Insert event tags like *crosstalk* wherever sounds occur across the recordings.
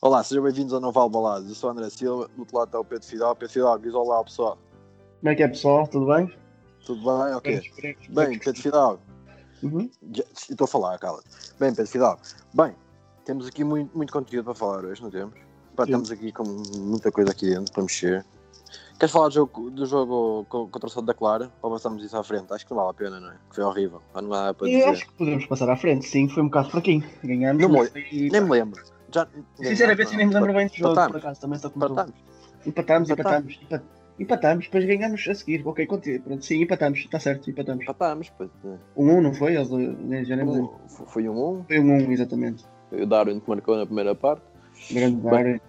Olá, sejam bem-vindos ao Novo Albalado. Eu sou o André Silva, do outro lado está o Pedro Fidal. Pedro Fidal, diz olá ao pessoal. Como é que é, pessoal? Tudo bem? Tudo bem? Ok. Esperemos. Bem, Pedro Fidal, Uhum. estou a falar, cala Bem, Pedro Fidal, bem, temos aqui muito, muito conteúdo para falar hoje, não temos? Pá, estamos aqui com muita coisa aqui dentro para mexer. Queres falar do jogo, do jogo co- contra o Santa Clara? Para passarmos isso à frente? Acho que não vale a pena, não é? Que foi horrível. Não há para Eu dizer. acho que podemos passar à frente, sim, foi um bocado fraquinho. Ganhamos. Não mas foi- Nem me lembro. Já, Sinceramente, nem me lembro bem do jogo, Empatamos. por acaso, também estou com. Empatamos. Empatamos. empatámos. empa- Empatamos, depois ganhamos a seguir. Ok, continua. Pronto, sim, empatamos, está certo, empatamos. Empatamos. pois, é. Um 1 não foi? Eh, já nem. Um- Foi um 1. Foi um 1, exatamente. Foi o Darwin que marcou na primeira parte. Grande Darwin.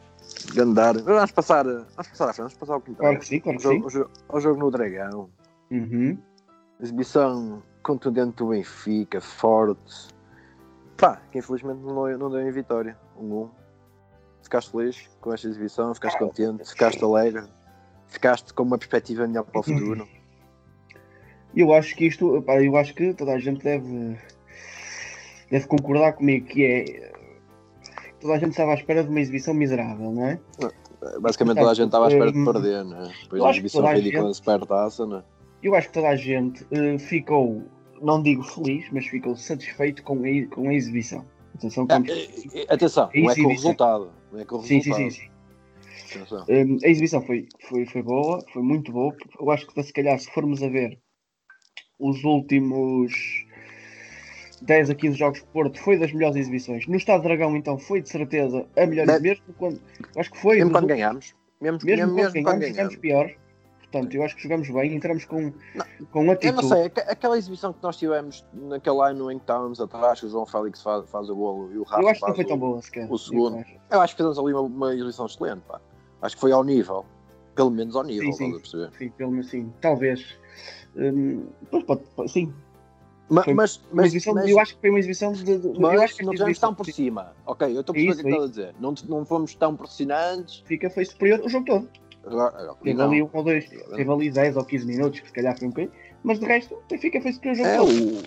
Gandar. Vamos passar, vamos passar à frente, vamos passar ao quintal. Claro que sim, claro O que sim. jogo, o jogo- no Dragão. Uhum. Exibição contundente do Benfica, forte. Pá, que infelizmente não, não deu em vitória. Um 1. Ficaste feliz com esta exibição, ficaste contente, ficaste alegre, ficaste com uma perspectiva melhor para o futuro. Eu acho que isto, eu acho que toda a gente deve, deve concordar comigo que é. Toda a gente estava à espera de uma exibição miserável, não é? Basicamente toda a gente estava à espera de Hum, perder, né? Depois eu a acho que exibição ridícula gente- na supertaça, né? Eu acho que toda a gente eh, ficou, não digo feliz, mas ficou satisfeito com a, com a exibição. Atenção, Ah, como- eh, eh, atenção, não é com o resultado. Não é com o sim, sim, resultado. sim, sim. Hum, a exibição foi, foi, foi boa, foi muito boa. Eu acho que se calhar se formos a ver os últimos 10 a 15 jogos de Porto, foi das melhores exibições. No Estado Dragão, então, foi de certeza a melhor, Mas- mesmo quando. eu Acho que foi. Mesmo quando ganhámos. Mesmo, mesmo, mesmo, mesmo quando quando ganhamos, ganhámos. jogamos pior. Portanto, eu acho que jogamos bem, entramos com, Não, com Eu atitude. não sei, aqu- aquela exibição que nós tivemos naquele ano em que estávamos atrás, que o João Félix faz, faz o golo e o Rafa Eu acho que não foi o- tão boa sequer. o segundo. Eu acho. Eu acho que fizemos ali uma, uma exibição excelente, pá. Acho que foi ao nível. Pelo menos ao nível, Sim, estás sim. a perceber? Sim, pelo menos sim. Talvez. Hum, pode, pode- sim. Ma- Foi Mas, mas, exibição, mas, eu acho que foi uma exibição de. de- eu mas acho que não tão por cima. Ok, eu estou a perceber o que Isso, estás a dizer. Não, não fomos tão pressionantes. Fica foi superior o jogo todo. Teve ali um ou dois, teve ali 10 ou 15 minutos, que se calhar foi um bocadinho, mas de resto, o Benfica foi superior o jogo É, todo. o,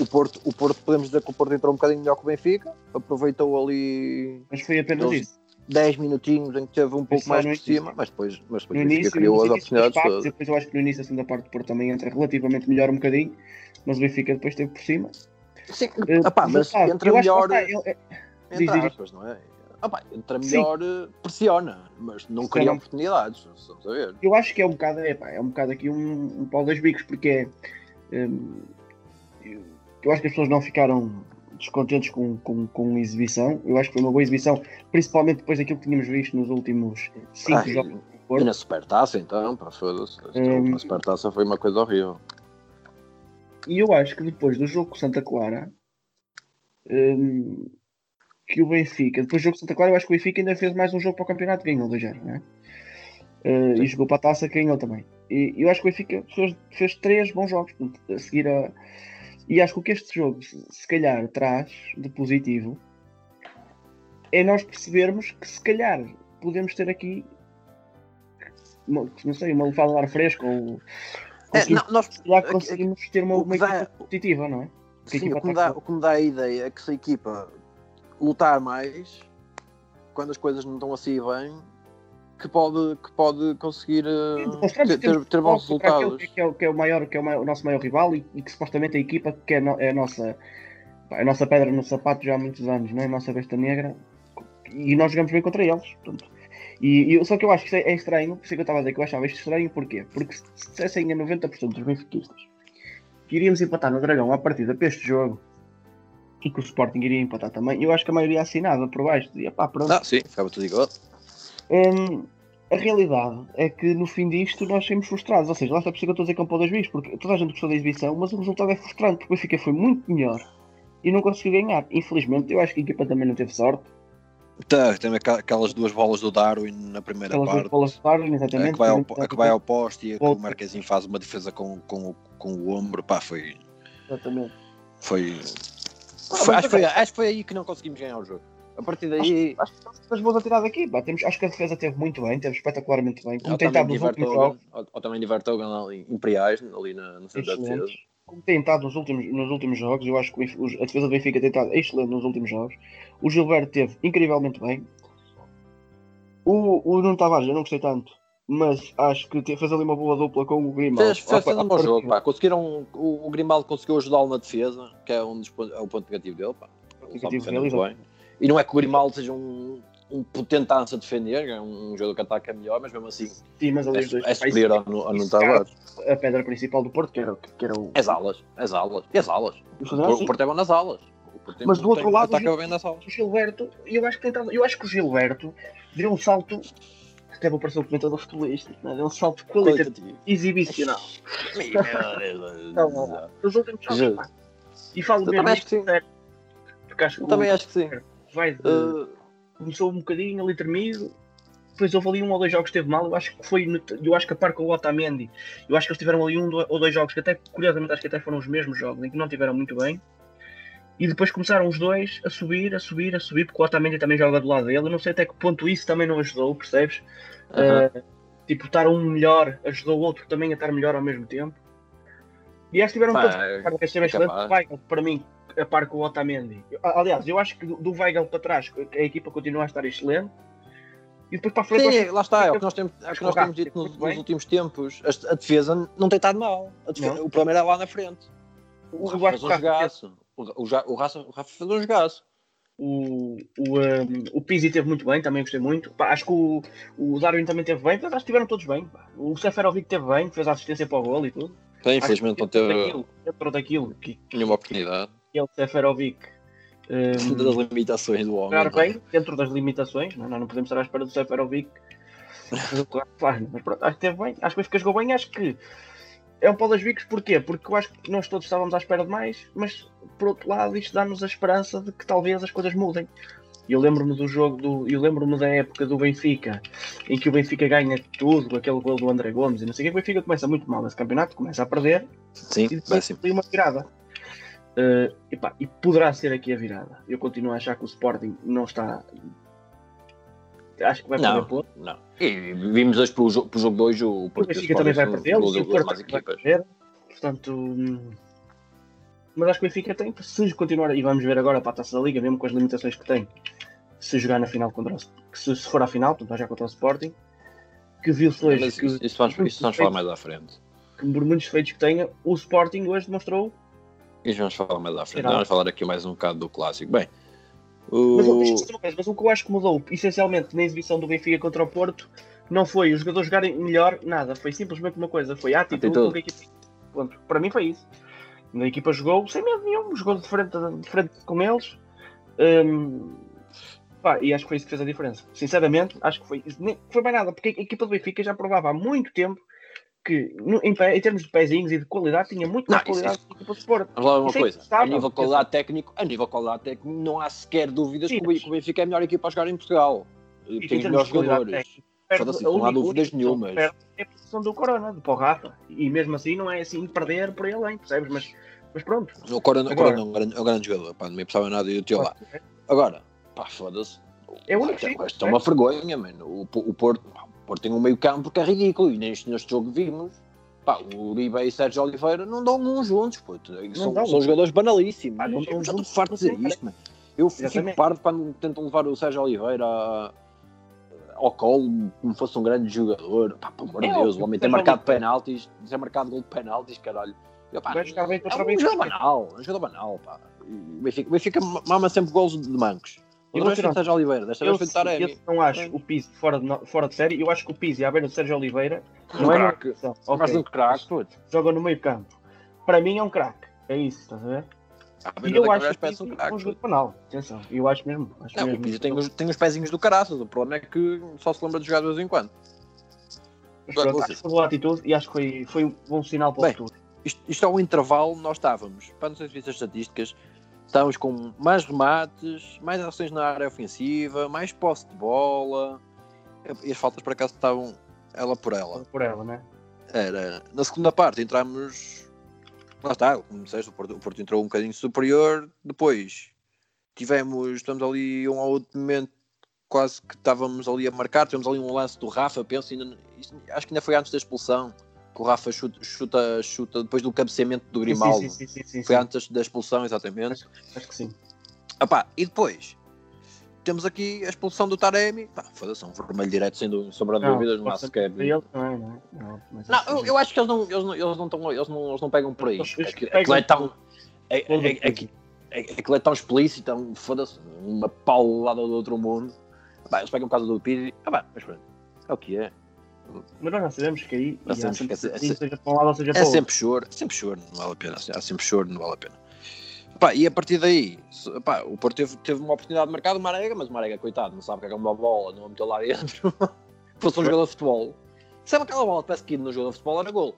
o, o, Porto, o Porto, podemos dizer que o Porto entrou um bocadinho melhor que o Benfica, aproveitou ali Mas foi apenas isso. 10 minutinhos em que teve um pouco mais por cima, mas depois, mas depois No início, criou as oportunidades partes, depois eu acho que no início, a segunda parte do Porto também entra relativamente melhor um bocadinho, mas o Benfica depois teve por cima. Sim, Eh, opá, mas resultado, entra melhor, lá está, ele- é- diz, entre diz. aspas, não é? Opá, entra Sim. melhor, eh, pressiona, mas não cria Pressiona. oportunidades, a ver. eu acho que é um bocado, é, pá, é um bocado aqui um, um pau das bicos, porque é, hum, eu, eu acho que as pessoas não ficaram descontentes com, com, com a exibição. Eu acho que foi uma boa exibição, principalmente depois daquilo que tínhamos visto nos últimos 5 Ai, jogos. E na supertaça então, pá, foda-se. Hum. A supertaça foi uma coisa horrível. E eu acho que depois do jogo com Santa Clara, hum, que o Benfica, depois do jogo com Santa Clara, eu acho que o Benfica ainda fez mais um jogo para o campeonato, ganhou 2-0, não é? Uh, e jogou para a taça, ganhou também. E eu acho que o Benfica fez, fez três bons jogos a seguir a. E acho que o que este jogo, se calhar, traz de positivo é nós percebermos que se calhar podemos ter aqui não sei, uma levada de ar fresco ou É, não, nós, já conseguimos ter uma, uma dá- equipa competitiva, não é? Sim, o, que me dá, o que me dá a ideia é que se a equipa lutar mais, quando as coisas não estão assim bem, que pode, que pode conseguir eh, ter, ter, ter bons resultados. Que é, o- que é o maior, que é o, maior- o nosso maior rival e, e que supostamente a equipa que é, no- é a nossa é a nossa pedra no sapato já há muitos anos, não é? A nossa besta negra e nós jogamos bem contra eles. Portanto. E, e- só que eu acho que é, é estranho, por isso é que eu estava a dizer que eu achava isto estranho, porquê? Porque se se dissessem a 90% dos benfiquistas que iríamos empatar no Dragão à partida para este jogo e que o Sporting iria empatar também, eu acho que a maioria assinava por baixo, dizia pá, pronto. Ah, sim, ficava tudo igual. Hum, a realidade é que no fim disto nós saímos frustrados. Ou seja, lá está por isso que eu estou a dizer que é um pau das bis, porque toda a gente gostou da exibição, mas o resultado é frustrante, porque o Benfica foi muito melhor e não conseguiu ganhar. Infelizmente, eu acho que a equipa também não teve sorte. Tá, tem aqua- aquelas duas bolas do Darwin na primeira Aquelas duas parte. bolas de Darwin, A exatamente. que, vai ao, a que vai ao poste e a que o. Marquezinho faz uma defesa com, com, o- com o ombro, pá, foi. Exatamente. foi, Ah, foi- acho, que foi acho que foi aí que não conseguimos ganhar o jogo. A partir daí. Acho que estamos boas a tirar daqui. Pá. Temos, acho que a defesa teve muito bem, teve espetacularmente bem. Como Ou tem também, estado nos últimos Divertogen, jogos. ou, ou também Divertogen ali, Imperiais, ali na, no centro da defesa. Como tem estado nos últimos, nos últimos jogos, eu acho que a defesa do Benfica tem estado excelente nos últimos jogos. O Gilberto teve incrivelmente bem. O, o Nuno Tavares eu não gostei tanto, mas acho que fez ali uma boa dupla com o Grimaldo. Fez, fez, fez um bom jogo, pá. Conseguiram, o, o Grimaldo conseguiu ajudá-lo na defesa, que é, um dos, é o ponto negativo dele, pá. Negativo dele, bem. E não é que o Grimaldo seja um, um potentaço a defender, é um jogador que ataca melhor, mas mesmo assim Sim, mas ali é, os dois. é superior ao, Tavares. A pedra principal do Porto, que era, que era o. As alas, as alas, e as alas. o O, Porto é bom nas alas. Porto Mas do outro tem- lado, ataca o bem nas alas. o Gilberto, eu acho que tentava, eu acho que o Gilberto deu um salto. Até vou parecer um comentador futebolista, né? deu um salto qualitativo, exibicional. Meu Tá bom. Nos últimos. E falo mesmo também acho que sim. sério, porque acho que também acho que sim. vai de- Uh, começou um bocadinho ali tremido. Depois houve ali um ou dois jogos que esteve mal. Eu acho que foi. no- Eu acho que a par com o Otamendi. Eu acho que eles tiveram ali um ou dois jogos que até, curiosamente, acho que até foram os mesmos jogos em que não tiveram muito bem. E depois começaram os dois a subir, a subir, a subir, porque o Otamendi também joga do lado dele. Eu não sei até que ponto isso também não ajudou, percebes? Uh, tipo, estar um melhor ajudou o outro também a estar melhor ao mesmo tempo. E acho que tiveram Pá, todos é excelente. para mim, a par com o Otamendi. Aliás, eu acho que do, do Weigl para trás a equipa continua a estar excelente. E depois para a frente. Sim, lá está, é o que nós temos, é que nós temos dito nos, nos últimos tempos. A, a defesa não tem estado mal. A defesa- o problema era lá na frente. O o, Rafa fez um o Rafa- jogaço. O, o, o, Rafa, o Rafa fez um jogaço. o, o, um, o Pizzi teve muito bem, também gostei muito. Pá, acho que o, o Darwin também teve bem, mas acho que estiveram todos bem. pá. O Seferovic teve bem, fez a assistência para o gol e tudo. Bem, Acho infelizmente não teve daquilo, dentro daquilo que, nenhuma oportunidade. É o Seferovic. um, *laughs* Das limitações do homem. jogar é? bem, dentro das limitações, não é? nós não podemos estar à espera do Seferovic. mas pronto, acho que teve bem, acho que o Benfica jogou bem, acho que é um pau das bicos, porquê? Porque eu acho que nós todos estávamos à espera de mais, mas por outro lado isto dá-nos a esperança de que talvez as coisas mudem. Eu lembro-me do jogo, do, eu lembro-me da época do Benfica, em que o Benfica ganha tudo, aquele gol do André Gomes e não sei o que, o Benfica começa muito mal nesse campeonato, começa a perder, Sim, e depois tem uma virada. Uh, epá, e poderá ser aqui a virada. Eu continuo a achar que o Sporting não está. Acho que vai perder ponto. não. E vimos hoje pelo jogo, pelo jogo 2 o O Porto Benfica também vai perder. O Porto vai perder. Portanto. hum, Mas acho que o Benfica tem, se continuar, e vamos ver agora para a taça da Liga, mesmo com as limitações que tem, se jogar na final contra o. se, se for à final, portanto, já contra o Sporting, que viu-se hoje Mas que, isso, isso vamos, isso vamos falar mais à frente. que, por muitos defeitos que tenha, o Sporting hoje demonstrou Isso vamos falar mais à frente. Vamos falar aqui mais um bocado do clássico. Bem, o... Mas, uma coisa, mas o que eu acho que mudou, essencialmente, na exibição do Benfica contra o Porto, não foi os jogadores jogarem melhor, nada. Foi simplesmente uma coisa, foi a atitude, Atitude. que a equipa. Pronto, para mim foi isso. A equipa jogou sem medo nenhum, jogou de frente, de frente com eles. Hum, pá, e acho que foi isso que fez a diferença. Sinceramente, acho que foi. Foi mais nada, porque a equipa do Benfica já provava há muito tempo que, no- em, em termos de pezinhos e de qualidade, tinha muito Não, mais isso- qualidade que a equipa do Porto. Vamos lá uma Isso é coisa. A nível de qualidade técnico, a nível de qualidade técnico, não há sequer dúvidas Sim, que o Ben- que o Benfica é a melhor equipa a jogar em Portugal. E Tem em os melhores jogadores. perde Foda-se, a não há dúvidas nenhumas. perde É a posição do Corona, do Paul Rafa. E mesmo assim não é assim perder por ele, hein, percebes? Mas, mas pronto. O Corona, o Corona é, um grande, é um grande jogador, pá, não me pensava nada e o teu lá. Agora, pá, foda-se. É o único Isto é- uma vergonha, mano. O, o Porto, o Porto tem um meio campo que é ridículo e neste, neste jogo vimos. Pá, o Uribe e o Sérgio Oliveira não dão um juntos, pô. São, dão. são jogadores banalíssimos. Pá, não eu já estou farto de dizer isto, mano. Eu fico parvo quando tentam levar o Sérgio Oliveira a- ao colo como fosse um grande jogador. Pá, pelo amor de É, Deus, o homem tem marcado penaltis, tem marcado gol de penaltis, caralho. Eu, pá, é o um jogador banal, é um jogador banal, pá. O Benfica, Benfica mama sempre golos de mancos. Eu Outra vou vez foi tirar- o Sérgio Oliveira, desta Eu, vez foi o Taremi. eu não acho o Pizzi fora de, fora de série, eu acho que o Pizzi à beira do Sérgio Oliveira não Um é craque. uma Mas Ok, um craque, putz. joga no meio campo. Para mim é um craque. É isso, estás a ver? Ah, E eu acho que o um Pizzi é craque, um jogador banal. Atenção, eu acho mesmo. Acho Não, o mesmo. Pizzi tem os, tem os pezinhos do caraças, o problema é que só se lembra de jogar de vez em quando. Mas pronto, acho que foi boa atitude e acho que foi, foi um bom sinal para o futuro. Isto, isto é um intervalo, nós estávamos, para não sei se as estatísticas, estávamos com mais remates, mais ações na área ofensiva, mais posse de bola, e as faltas por acaso estavam ela por ela. Por ela, né? Era, na segunda parte entramos, lá está, como disseste, o Porto, o Porto entrou um bocadinho superior, depois tivemos, estamos ali um ao outro momento, quase que estávamos ali a marcar, tivemos ali um lance do Rafa, penso, ainda, isto, acho que ainda foi antes da expulsão, que o Rafa chuta, chuta, chuta depois do cabeceamento do Grimaldo. Sim, sim, sim, sim, sim, Foi antes da expulsão, exatamente. Acho, acho que sim. Epá, e depois temos aqui a expulsão do Taremi. Pá, foda-se, um vermelho direto, sem dú- sombra de dúvidas, não há sequer. Ele também, não é? Não, Não, acho eu, eu acho que eles não, eles não, eles não, tão, eles não, eles não pegam por aí. Aquilo, é tão. É, é, é, é, aquilo é tão explícito, é um, foda-se, uma paulada do outro mundo. Pá, eles pegam por causa do Piri. Ah, pá, mas pronto, é o que é. Mas nós já sabemos que aí, sabemos que é- é- assim, seja para um lado ou seja para É outro. sempre choro, é sempre choro, não vale a pena. Há sempre choro, não vale a pena. Pá, e a partir daí, pá, o Porto teve, teve uma oportunidade de marcar do Marega, mas o Marega, coitado, não sabe que é uma bola, não a meteu lá dentro. *laughs* Fosse um jogador de futebol. Sabe aquela bola que parece que no jogo de futebol era gol.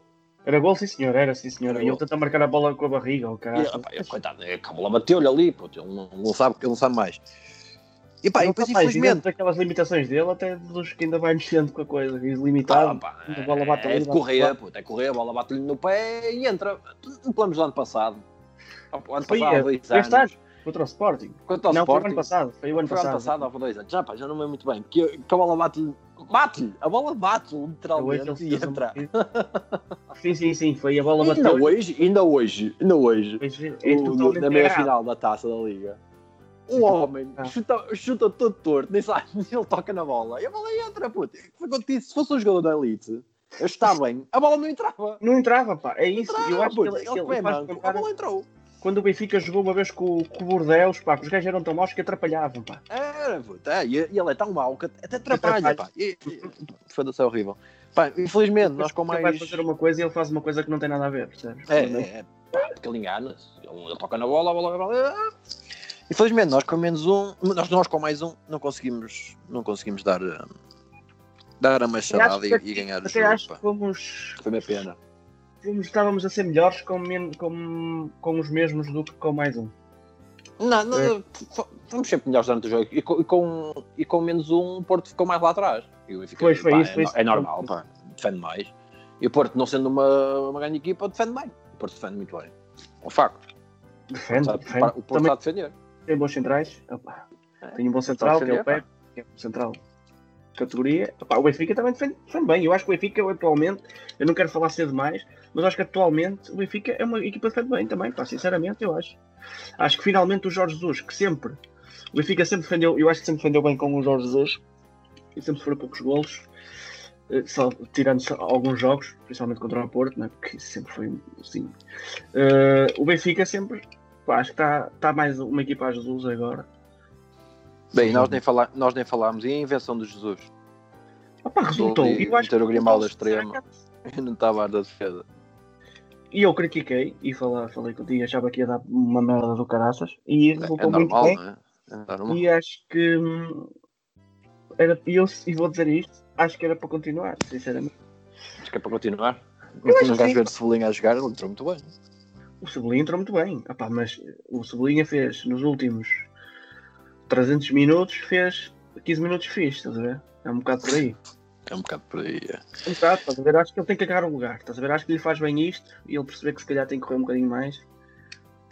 Era gol, sim senhor, era sim senhor. Era E ele tenta marcar a bola com a barriga, o eu, coitado, é a bola bateu-lhe ali, pô, ele não, não sabe, ele não sabe mais. E pá, e depois, tá infelizmente. dentro daquelas limitações dele, até dos que ainda vai mexendo com a coisa, Pá, ilimitado. pá, a bola bate é de correr, puto, é correr, a bola bate-lhe no pé e entra. Não plano do ano passado. O ano Foi, passado, é, dois anos. contra o Sporting. Quanto ao não, foi o Sporting, ano passado. Foi o ano Foi ano passado. passado, há dois anos. Já, pá, já não me lembro muito bem. Que, que a bola bate-lhe. Bate-lhe! A bola bate-lhe, literalmente, e entra. *laughs* Sim, sim, sim. Foi a bola Ainda bateu. hoje, ainda hoje, ainda hoje, é, o- na meia errado. final da taça da Liga, o Sim. homem chuta, chuta todo torto, nem sabe, *laughs* ele toca na bola e a bola entra, puto. Foi o que eu te disse, se fosse um jogador da elite, eu estava bem, a bola não entrava. Não entrava, pá. É isso. Entrava, eu acho que puto. ele, ele, ele, que é manco, a bola entrou. quando o Benfica jogou uma vez com, com o Bordeus, pá, que os gajos eram tão maus que atrapalhavam, pá. Era, puto, é, e ele é tão mau que até atrapalha, pá. E- e- Foda-se, é horrível. Pá, infelizmente, nós com Ele mais... vai fazer uma coisa e ele faz uma coisa que não tem nada a ver, percebes? É, é, é pá, porque ele engana-se. Ele, ele toca na bola, a bola vai. Infelizmente, nós com menos um, nós, nós com mais um, não conseguimos, não conseguimos dar, eh, dar a machadada e, e ganhar o jogo. acho pá. que fomos, Foi uma pena. fomos- estávamos a ser melhores com, com, com os mesmos do que com mais um. Não, não, É. fomos sempre melhores durante o jogo. E com, e com, e com menos um, o Porto ficou mais lá atrás. E o Benfica, Pois, foi pá, isso, é, isso. é normal, pá, defende mais. E o Porto, não sendo uma, uma grande equipa, defende bem. O Porto defende muito bem. É um facto. Defende, defende. o Porto Também está a defender. Tem bons centrais. Opa, É. Tem um bom central, que é o Pepe, que é um central categoria. Opa, o Benfica também defende, defende bem. Eu acho que o Benfica atualmente, eu não quero falar cedo demais, mas acho que atualmente o Benfica é uma equipa que defende bem também, pá, sinceramente, eu acho. Acho que finalmente o Jorge Jesus, que sempre, o Benfica sempre defendeu, eu acho que sempre defendeu bem com o Jorge Jesus, e sempre foram poucos golos, eh, só tirando só alguns jogos, principalmente contra o Porto, né, porque isso sempre foi assim. Eh, o Benfica sempre, acho que está tá mais uma equipa a Jesus agora. Bem, nós nem, fala, nós nem falámos. E a invenção do Jesus? Opa, resultou. Eu acho meter o Grimaldo extremo. Eu *laughs* não estava a dar defesa. E eu critiquei e falei, falei contigo, achava que ia dar uma merda do caraças e É, é resultou muito normal, bem. não é? É normal. E acho que hum, era, e eu e vou dizer isto, acho que era para continuar, sinceramente. Acho que é para continuar. Não que vais sim. ver o Cebolinha a jogar, ele entrou muito bem. O Cebolinha entrou muito bem, Epá, mas o Cebolinha fez nos últimos 300 minutos, fez 15 minutos fixe, estás a ver? É um bocado por aí. É um bocado por aí. é. Um bocado, estás a ver? Acho que ele tem que agarrar o lugar, estás a ver? Acho que lhe faz bem isto e ele perceber que se calhar tem que correr um bocadinho mais.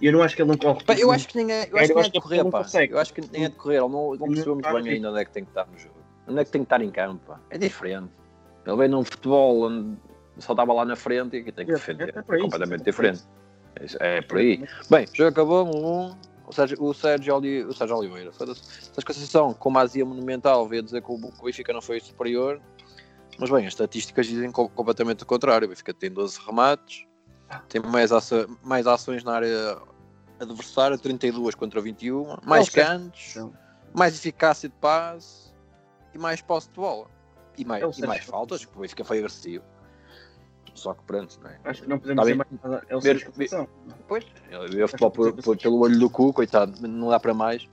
E eu não acho que ele não corre. Pá, eu acho que nem é, eu acho que nem é de correr, ele não pá. Eu acho que nem é de correr. Ele não, não percebeu muito bem ainda onde é que tem que estar no jogo. Onde é que tem que estar em campo, pá. É diferente. Ele vem num futebol onde só estava lá na frente e aqui tem que É, defender. é completamente é por diferente. É É por aí. Bem, o jogo acabou, 1 um, o Sérgio, o Sérgio, Oli- o Sérgio Oliveira, foda-se. Sérgio Conceição, com uma azia monumental, veio dizer que o, que o Benfica não foi superior. Mas bem, as estatísticas dizem co- completamente o contrário. O Benfica tem 12 remates, tem mais, aça- mais ações na área adversária, 32 contra 21, mais cantos, mais eficácia de passe e mais posse de bola. E mais, É e mais faltas, porque o Benfica foi agressivo. Só que pronto, não é? Acho que não podemos Tá dizer mais nada. É o Ver- Sérgio Conceição. Pois, ele vê o futebol por- por- pelo olho do cu, coitado, não dá para mais.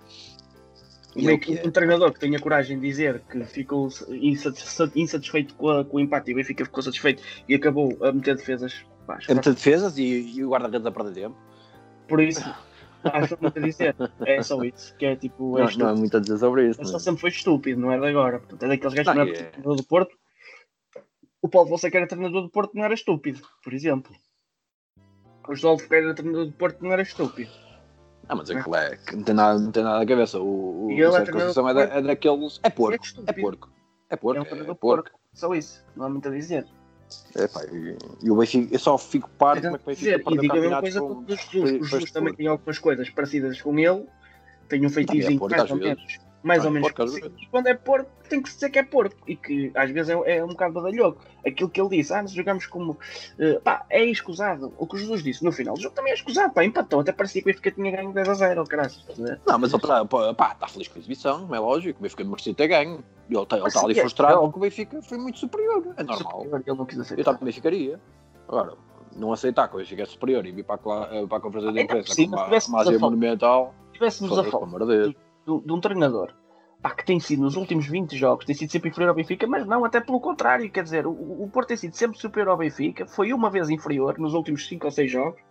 E é Um, o que é. um treinador que tenha coragem de dizer que ficou insatis- insatisfeito com, a- com o empate e o Benfica ficou satisfeito e acabou a meter defesas. Pá, É muitas defesas e, e o guarda-redes a perder tempo. Por isso, acho muito a dizer. É só isso. Que é tipo. Não, É não há estúpido. muito a dizer sobre isso. Ele não só é? sempre foi estúpido, não é de agora. Portanto, é daqueles gajos que Não, não é- treinador do Porto. O Paulo Fonseca era treinador do Porto, não era estúpido, por exemplo. O João Ferreira era treinador do Porto, não era estúpido. Ah, mas aquilo é que não tem nada, não tem nada na cabeça. O, o, E ele é Conceição é, da- é daqueles. É porco. É estúpido. porco. É É porco. um É, porco. porco. Só isso. Não há muito a dizer. É, pá, e, e o Benfica, eu só fico parvo como é que o Benfica e a coisa com- Jesus. O Jesus também tem algumas coisas parecidas com ele. Tem um ou vezes. menos. Mais Ah, ou menos. porco, quando é porco, tem que dizer que é porco. E que às vezes é, é um bocado badalhoco. Aquilo que ele disse, ah, nós jogamos como. eh, pá, é escusado. O que o Jesus disse no final do jogo também é escusado. Pá, empatou. Até parecia que o Benfica tinha ganho 10 a 0. Caralho. estás a ver? Não, mas ele está pá, tá feliz com a exibição, como é lógico. O Benfica merecia ter ganho. E ele está tá ali é, frustrado é porque o Benfica foi muito superior. É normal. Superior, Ele não quis Eu aceitar. também ficaria. Agora, não aceitar que o Benfica é superior e vir para a, eh, para a conferência de Ainda por imprensa com cima, uma, uma monumental, Se tivéssemos a falar pelo amor de Deus. De, de um treinador pá, que tem sido nos últimos 20 jogos, tem sido sempre inferior ao Benfica, mas não, até pelo contrário, quer dizer, o, o Porto tem sido sempre superior ao Benfica, foi uma vez inferior nos últimos 5 ou 6 jogos,